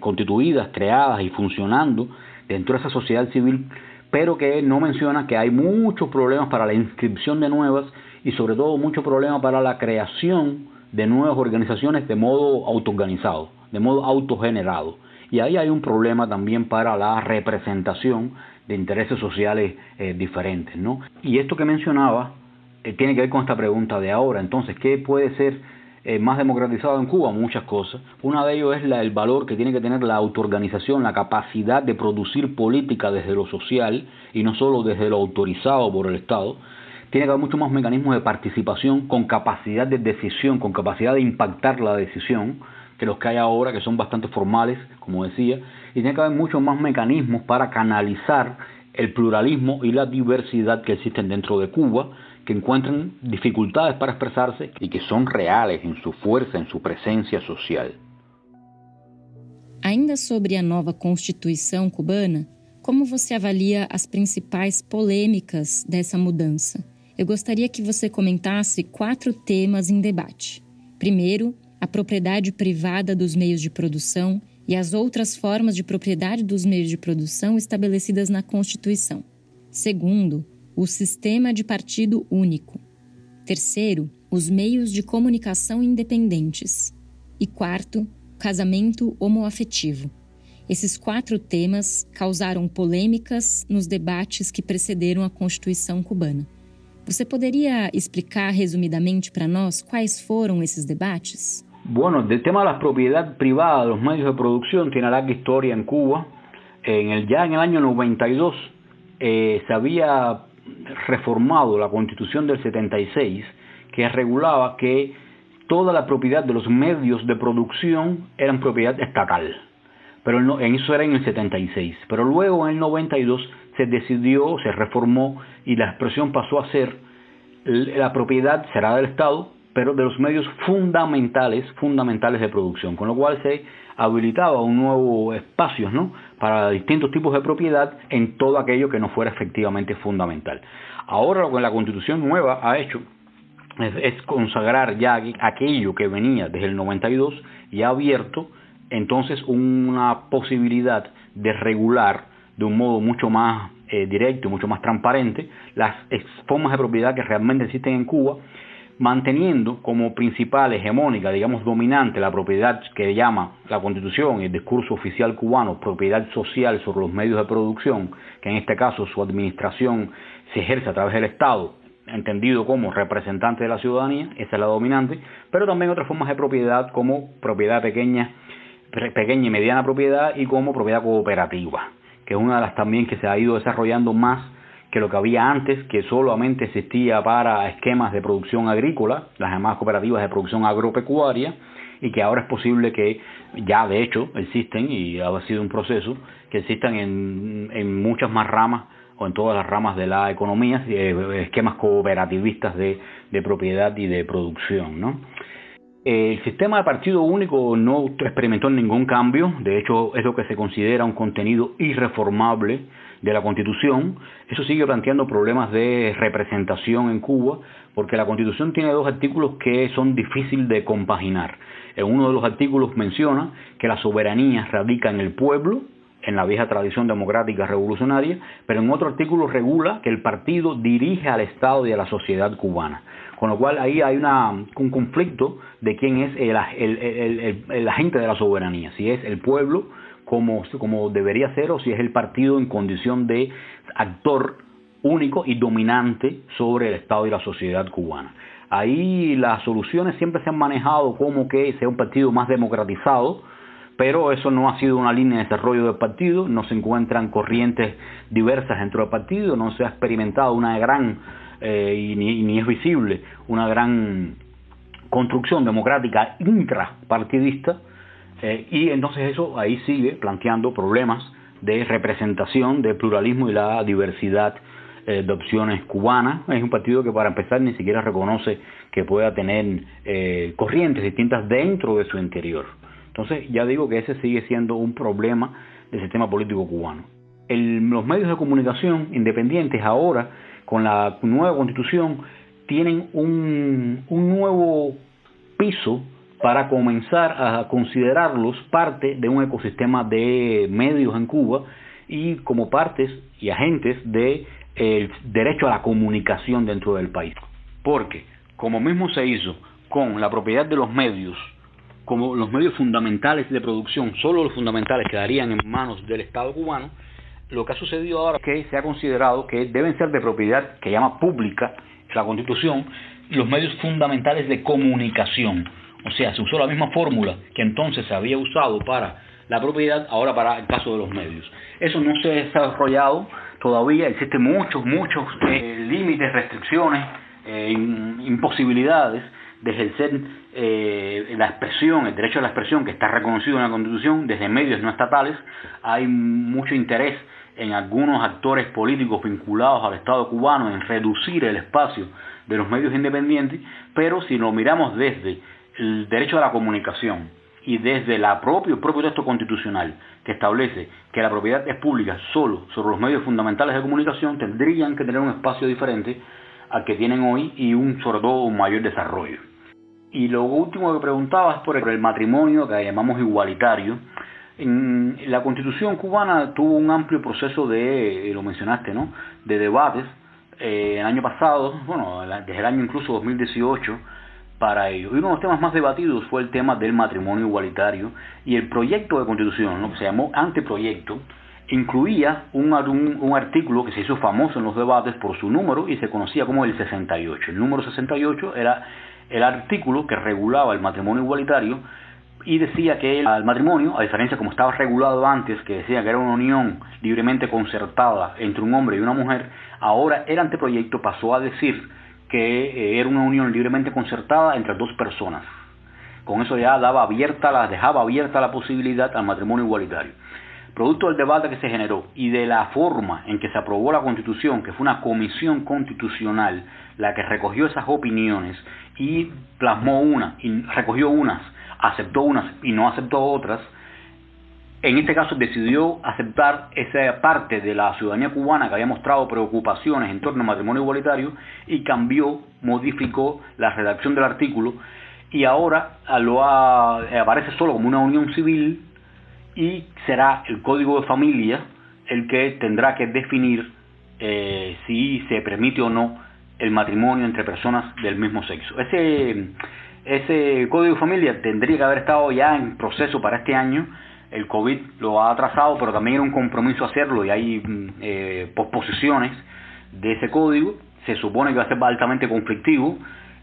constituidas, creadas y funcionando dentro de esa sociedad civil pero que no menciona que hay muchos problemas para la inscripción de nuevas y sobre todo muchos problemas para la creación de nuevas organizaciones de modo autoorganizado, de modo autogenerado. Y ahí hay un problema también para la representación de intereses sociales eh, diferentes, ¿no? Y esto que mencionaba eh, tiene que ver con esta pregunta de ahora. Entonces, ¿qué puede ser eh, más democratizado en Cuba? Muchas cosas. Una de ellos es la, el valor que tiene que tener la autoorganización, la capacidad de producir política desde lo social y no solo desde lo autorizado por el Estado. Tiene que haber muchos más mecanismos de participación con capacidad de decisión, con capacidad de impactar la decisión que los que hay ahora, que son bastante formales, como decía, y tiene que haber muchos más mecanismos para canalizar el pluralismo y la diversidad que existen dentro de Cuba, que encuentran dificultades para expressarse e que são reais em sua força, em sua presença social. Ainda sobre a nova Constituição cubana, como você avalia as principais polêmicas dessa mudança? Eu gostaria que você comentasse quatro temas em debate. Primeiro, a propriedade privada dos meios de produção e as outras formas de propriedade dos meios de produção estabelecidas na Constituição. Segundo, o sistema de partido único. Terceiro, os meios de comunicação independentes. E quarto, casamento homoafetivo. Esses quatro temas causaram polêmicas nos debates que precederam a Constituição cubana. Você poderia explicar resumidamente para nós quais foram esses debates? Bueno, el tema de la propiedad privada de los medios de producción tiene larga historia en Cuba. En el, ya en el año 92 eh, se había reformado la constitución del 76 que regulaba que toda la propiedad de los medios de producción eran propiedad estatal. Pero en eso era en el 76. Pero luego en el 92 se decidió, se reformó y la expresión pasó a ser la propiedad será del Estado, pero de los medios fundamentales, fundamentales de producción, con lo cual se habilitaba un nuevo espacio ¿no? para distintos tipos de propiedad en todo aquello que no fuera efectivamente fundamental. Ahora lo que la constitución nueva ha hecho es, consagrar ya aquello que venía desde el 92 y ha abierto entonces una posibilidad de regular de un modo mucho más eh, directo, mucho más transparente, las formas de propiedad que realmente existen en Cuba manteniendo como principal hegemónica, digamos dominante, la propiedad que llama la Constitución y el discurso oficial cubano, propiedad social sobre los medios de producción, que en este caso su administración se ejerce a través del Estado, entendido como representante de la ciudadanía, esa es la dominante, pero también otras formas de propiedad como propiedad pequeña, pequeña y mediana propiedad y como propiedad cooperativa, que es una de las también que se ha ido desarrollando más que lo que había antes, que solamente existía para esquemas de producción agrícola, las llamadas cooperativas de producción agropecuaria, y que ahora es posible que ya de hecho existen, y ha sido un proceso, que existan en, en muchas más ramas o en todas las ramas de la economía, eh, esquemas cooperativistas de, de propiedad y de producción. ¿no? El sistema de partido único no experimentó ningún cambio, de hecho es lo que se considera un contenido irreformable de la Constitución. Eso sigue planteando problemas de representación en Cuba, porque la Constitución tiene dos artículos que son difíciles de compaginar. En uno de los artículos menciona que la soberanía radica en el pueblo, en la vieja tradición democrática revolucionaria, pero en otro artículo regula que el partido dirige al Estado y a la sociedad cubana. Con lo cual ahí hay una, un conflicto de quién es el, el, el agente de la soberanía, si es el pueblo como, como debería ser o si es el partido en condición de actor único y dominante sobre el Estado y la sociedad cubana. Ahí las soluciones siempre se han manejado como que sea un partido más democratizado, pero eso no ha sido una línea de desarrollo del partido, no se encuentran corrientes diversas dentro del partido, no se ha experimentado una gran, eh, y ni, ni es visible, una gran construcción democrática intrapartidista, eh, y entonces eso ahí sigue planteando problemas de representación, de pluralismo y la diversidad eh, de opciones cubanas. Es un partido que para empezar ni siquiera reconoce que pueda tener eh, corrientes distintas dentro de su interior. Entonces ya digo que ese sigue siendo un problema del sistema político cubano. los medios de comunicación independientes ahora, con la nueva constitución, tienen un, un nuevo piso para comenzar a considerarlos parte de un ecosistema de medios en Cuba y como partes y agentes del derecho a la comunicación dentro del país. Porque, como mismo se hizo con la propiedad de los medios como los medios fundamentales de producción, solo los fundamentales quedarían en manos del Estado cubano, lo que ha sucedido ahora es que se ha considerado que deben ser de propiedad que llama pública la Constitución los medios fundamentales de comunicación. O sea, se usó la misma fórmula que entonces se había usado para la propiedad, ahora para el caso de los medios. Eso no se ha desarrollado todavía, existen muchos, muchos eh, límites, restricciones, eh, imposibilidades de ejercer eh, la expresión, el derecho a la expresión que está reconocido en la Constitución desde medios no estatales. Hay mucho interés en algunos actores políticos vinculados al Estado cubano en reducir el espacio de los medios independientes, pero si lo miramos desde el derecho a la comunicación y desde la propio, el propio texto constitucional que establece que la propiedad es pública solo sobre los medios fundamentales de comunicación, tendrían que tener un espacio diferente al que tienen hoy y un sobre todo un mayor desarrollo. Y lo último que preguntabas por el matrimonio que llamamos igualitario, en la constitución cubana tuvo un amplio proceso de, lo mencionaste, ¿no? de debates eh, el año pasado, bueno, desde el año incluso 2018, para ello. Y uno de los temas más debatidos fue el tema del matrimonio igualitario y el proyecto de constitución, ¿no? que se llamó anteproyecto, incluía un, un, artículo que se hizo famoso en los debates por su número y se conocía como el 68. El número 68 era el artículo que regulaba el matrimonio igualitario y decía que el matrimonio, a diferencia como estaba regulado antes, que decía que era una unión libremente concertada entre un hombre y una mujer, ahora el anteproyecto pasó a decir que eh, era una unión libremente concertada entre dos personas. Con eso ya daba abierta dejaba abierta la posibilidad al matrimonio igualitario. Producto del debate que se generó y de la forma en que se aprobó la constitución, que fue una comisión constitucional la que recogió esas opiniones y plasmó una, y recogió unas aceptó unas y no aceptó otras, en este caso decidió aceptar esa parte de la ciudadanía cubana que había mostrado preocupaciones en torno al matrimonio igualitario y cambió, modificó la redacción del artículo y ahora lo aparece solo como una unión civil y será el código de familia el que tendrá que definir eh, si se permite o no el matrimonio entre personas del mismo sexo. Ese ese código de familia tendría que haber estado ya en proceso para este año. El COVID lo ha atrasado, pero también era un compromiso hacerlo y hay mm, eh, posposiciones de ese código. Se supone que va a ser altamente conflictivo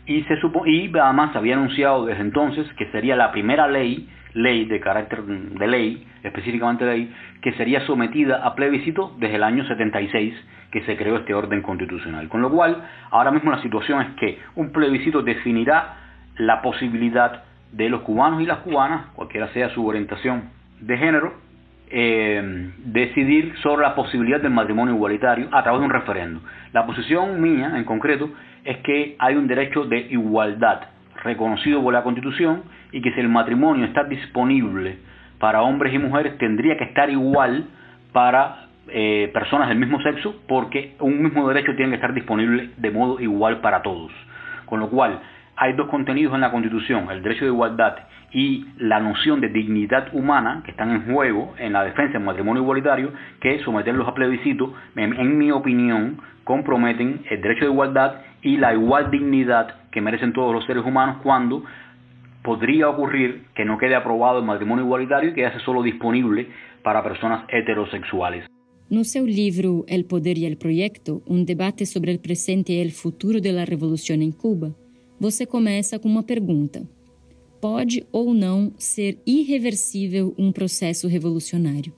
y, se supo y además había anunciado desde entonces que sería la primera ley, ley de carácter de ley, específicamente ley, que sería sometida a plebiscito desde el año 76 que se creó este orden constitucional. Con lo cual, ahora mismo la situación es que un plebiscito definirá la posibilidad de los cubanos y las cubanas, cualquiera sea su orientación de género, eh, decidir sobre la posibilidad del matrimonio igualitario a través de un referendo. La posición mía, en concreto, es que hay un derecho de igualdad reconocido por la Constitución y que si el matrimonio está disponible para hombres y mujeres, tendría que estar igual para eh, personas del mismo sexo, porque un mismo derecho tiene que estar disponible de modo igual para todos. Con lo cual, hay dos contenidos en la Constitución, el derecho de igualdad y la noción de dignidad humana que están en juego en la defensa del matrimonio igualitario, que someterlos a plebiscito, en, mi opinión, comprometen el derecho de igualdad y la igual dignidad que merecen todos los seres humanos cuando podría ocurrir que no quede aprobado el matrimonio igualitario y que sea solo disponible para personas heterosexuales. No seu livro El Poder y el Proyecto, un debate sobre el presente y el futuro de la revolución en Cuba, você começa com uma pergunta: pode ou não ser irreversível um processo revolucionário?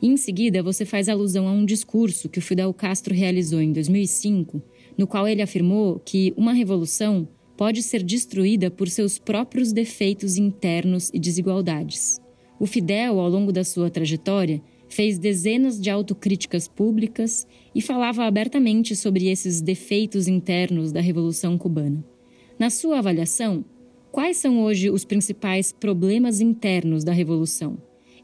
Em seguida, você faz alusão a um discurso que o Fidel Castro realizou em 2005, no qual ele afirmou que uma revolução pode ser destruída por seus próprios defeitos internos e desigualdades. O Fidel, ao longo da sua trajetória, fez dezenas de autocríticas públicas e falava abertamente sobre esses defeitos internos da Revolução Cubana. Na sua avaliação, quais são hoje os principais problemas internos da revolução?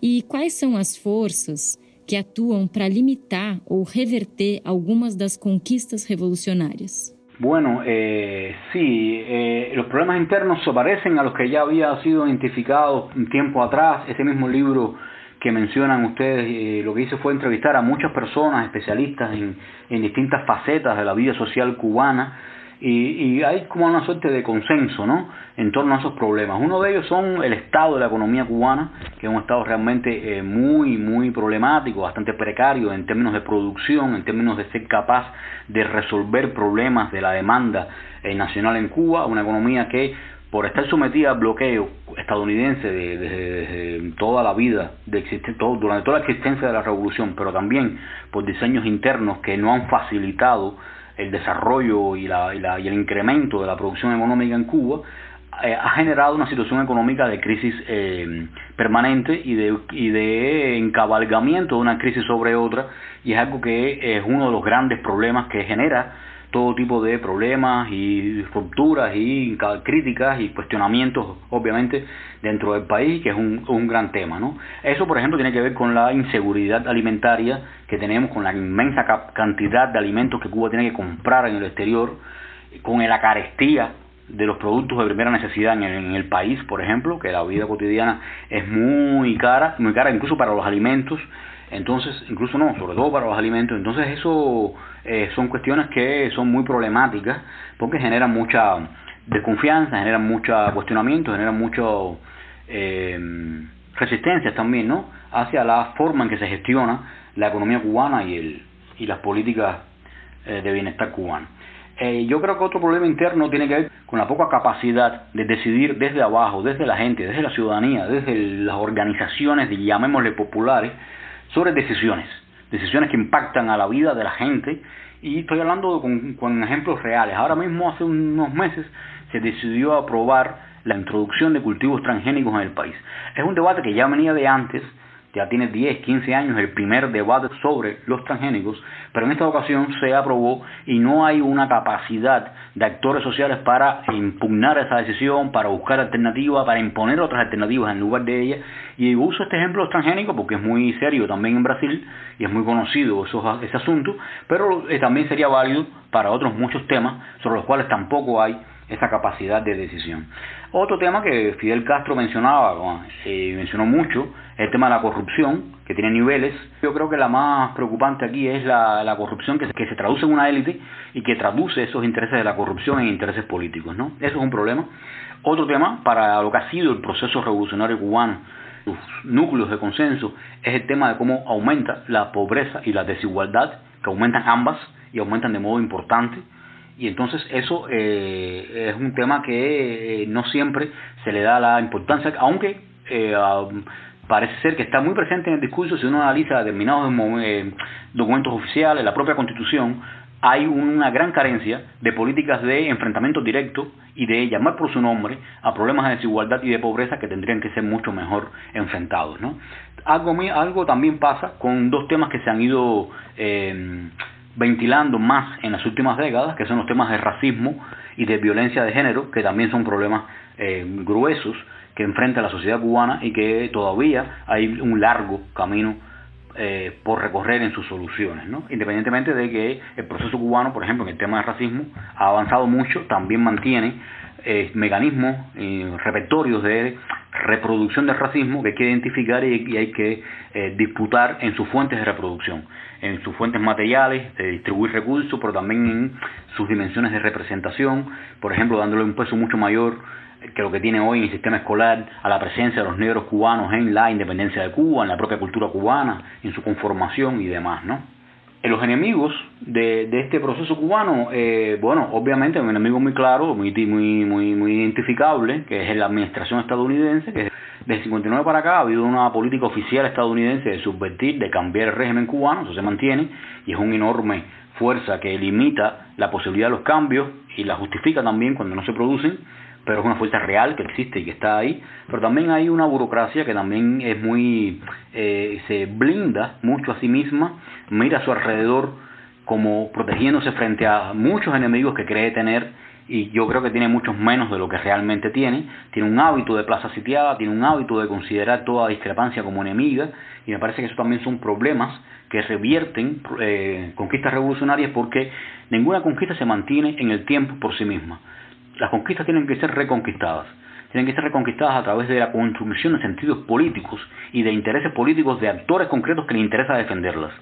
E quais são as forças que atuam para limitar ou reverter algumas das conquistas revolucionárias? Bueno, eh, sí, eh, los problemas internos se parecen a los que ya había sido identificado un tiempo atrás. Ese mismo libro que mencionan ustedes, eh, lo que hice fue entrevistar a muchas personas especialistas en, en distintas facetas de la vida social cubana y, hay como una suerte de consenso ¿no? en torno a esos problemas. Uno de ellos son el estado de la economía cubana, que es un estado realmente eh, muy, muy problemático, bastante precario en términos de producción, en términos de ser capaz de resolver problemas de la demanda eh, nacional en Cuba, una economía que por estar sometida al bloqueo estadounidense desde toda la vida, de todo, durante toda la existencia de la revolución, pero también por diseños internos que no han facilitado el desarrollo y, la, y, la, y el incremento de la producción económica en Cuba, eh, ha generado una situación económica de crisis eh, permanente y de, y de encabalgamiento de una crisis sobre otra, y es algo que es uno de los grandes problemas que genera todo tipo de problemas y rupturas y críticas y cuestionamientos, obviamente, dentro del país, que es un, gran tema. ¿no? Eso, por ejemplo, tiene que ver con la inseguridad alimentaria que tenemos, con la inmensa cantidad de alimentos que Cuba tiene que comprar en el exterior, con la carestía de los productos de primera necesidad en el, en el, país, por ejemplo, que la vida cotidiana es muy cara, muy cara incluso para los alimentos, entonces, incluso no, sobre todo para los alimentos, entonces eso eh, son cuestiones que son muy problemáticas porque generan mucha desconfianza, generan mucho cuestionamiento, generan mucho eh, resistencias también, ¿no? Hacia la forma en que se gestiona la economía cubana y, el, y las políticas eh, de bienestar cubano. Eh, yo creo que otro problema interno tiene que ver con la poca capacidad de decidir desde abajo, desde la gente, desde la ciudadanía, desde las organizaciones, llamémosle populares, sobre decisiones, decisiones que impactan a la vida de la gente y estoy hablando con, con ejemplos reales. Ahora mismo, hace unos meses, se decidió aprobar la introducción de cultivos transgénicos en el país. Es un debate que ya venía de antes, ya tiene 10, 15 años el primer debate sobre los transgénicos, pero en esta ocasión se aprobó y no hay una capacidad de actores sociales para impugnar esa decisión, para buscar alternativas, para imponer otras alternativas en lugar de ella. Y uso este ejemplo de los transgénicos porque es muy serio también en Brasil y es muy conocido ese asunto, pero eh, también sería válido para otros muchos temas sobre los cuales tampoco hay esa capacidad de decisión. Otro tema que Fidel Castro mencionaba, mencionó mucho, el tema de la corrupción, que tiene niveles. Yo creo que la más preocupante aquí es la, corrupción que se, que se traduce en una élite y que traduce esos intereses de la corrupción en intereses políticos. ¿no? Eso es un problema. Otro tema, para lo que ha sido el proceso revolucionario cubano, sus núcleos de consenso, es el tema de cómo aumenta la pobreza y la desigualdad, que aumentan ambas y aumentan de modo importante y entonces eso eh, es un tema que eh, no siempre se le da la importancia, aunque eh, parece ser que está muy presente en el discurso si uno analiza determinados documentos oficiales, la propia constitución, hay una gran carencia de políticas de enfrentamiento directo y de llamar por su nombre a problemas de desigualdad y de pobreza que tendrían que ser mucho mejor enfrentados. ¿no? Algo, algo también pasa con dos temas que se han ido ventilando más en las últimas décadas, que son los temas de racismo y de violencia de género, que también son problemas eh, gruesos que enfrenta la sociedad cubana y que todavía hay un largo camino eh, por recorrer en sus soluciones, independientemente de que el proceso cubano, por ejemplo, en el tema de racismo, ha avanzado mucho, también mantiene eh, mecanismos y repertorios de reproducción del racismo que hay que identificar y, hay que eh, disputar en sus fuentes de reproducción, en sus fuentes materiales, de distribuir recursos, pero también en sus dimensiones de representación, por ejemplo, dándole un peso mucho mayor que lo que tiene hoy en el sistema escolar a la presencia de los negros cubanos en la independencia de Cuba, en la propia cultura cubana, en su conformación y demás, ¿no? Los enemigos de, este proceso cubano, eh, bueno, obviamente un enemigo muy claro, muy, muy, muy, identificable, que es la administración estadounidense, que desde 59 para acá ha habido una política oficial estadounidense de subvertir, de cambiar el régimen cubano, eso se mantiene, y es una enorme fuerza que limita la posibilidad de los cambios y la justifica también cuando no se producen, pero es una fuerza real que existe y que está ahí, pero también hay una burocracia que también es muy, eh, se blinda mucho a sí misma, mira a su alrededor como protegiéndose frente a muchos enemigos que cree tener y yo creo que tiene muchos menos de lo que realmente tiene, tiene un hábito de plaza sitiada, tiene un hábito de considerar toda discrepancia como enemiga y me parece que eso también son problemas que revierten eh, conquistas revolucionarias porque ninguna conquista se mantiene en el tiempo por sí misma las conquistas tienen que ser reconquistadas. tienen que ser reconquistadas a través de la construcción de sentidos políticos y de intereses políticos de actores concretos que les interesa defenderlas.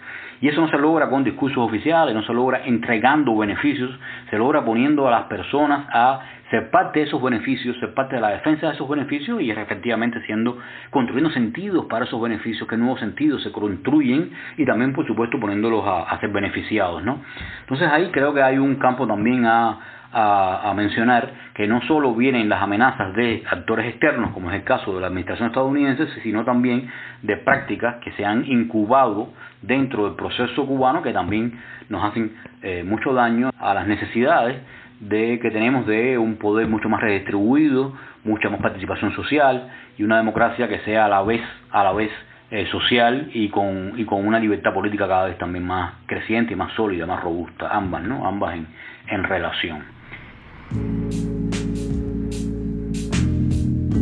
Y eso no se logra con discursos oficiales, no se logra entregando beneficios, se logra poniendo a las personas a ser parte de esos beneficios, ser parte de la defensa de esos beneficios y efectivamente siendo, construyendo sentidos para esos beneficios, que nuevos sentidos se construyen y también por supuesto poniéndolos a, ser beneficiados. ¿no? Entonces ahí creo que hay un campo también a, a, mencionar que no solo vienen las amenazas de actores externos, como es el caso de la administración estadounidense, sino también de prácticas que se han incubado dentro del proceso cubano que también nos hacen eh, mucho daño a las necesidades de que tenemos de un poder mucho más redistribuido, mucha más participación social y una democracia que sea a la vez a la vez eh, social y con y con una libertad política cada vez también más creciente y más sólida, más robusta, ambas, ¿no? Ambas en, en relación.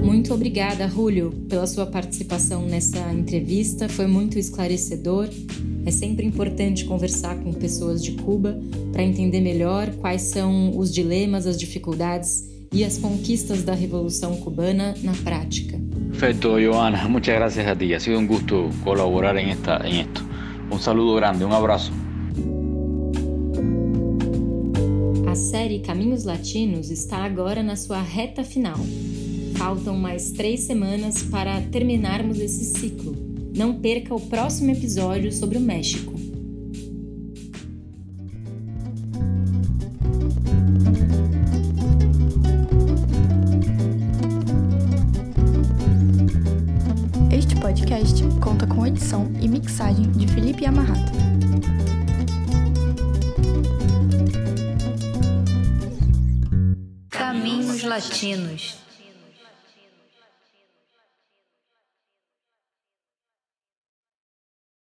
Muito obrigada, Julio, pela sua participação nessa entrevista. Foi muito esclarecedor. É sempre importante conversar com pessoas de Cuba para entender melhor quais são os dilemas, as dificuldades e as conquistas da Revolução Cubana na prática. Perfeito, Joana. Muchas gracias a ti. Ha sido un gusto colaborar en, esta, en esto. Un saludo grande, un abrazo. A série Caminhos Latinos está agora na sua reta final. Faltam mais três semanas para terminarmos esse ciclo. Não perca o próximo episódio sobre o México. Latinos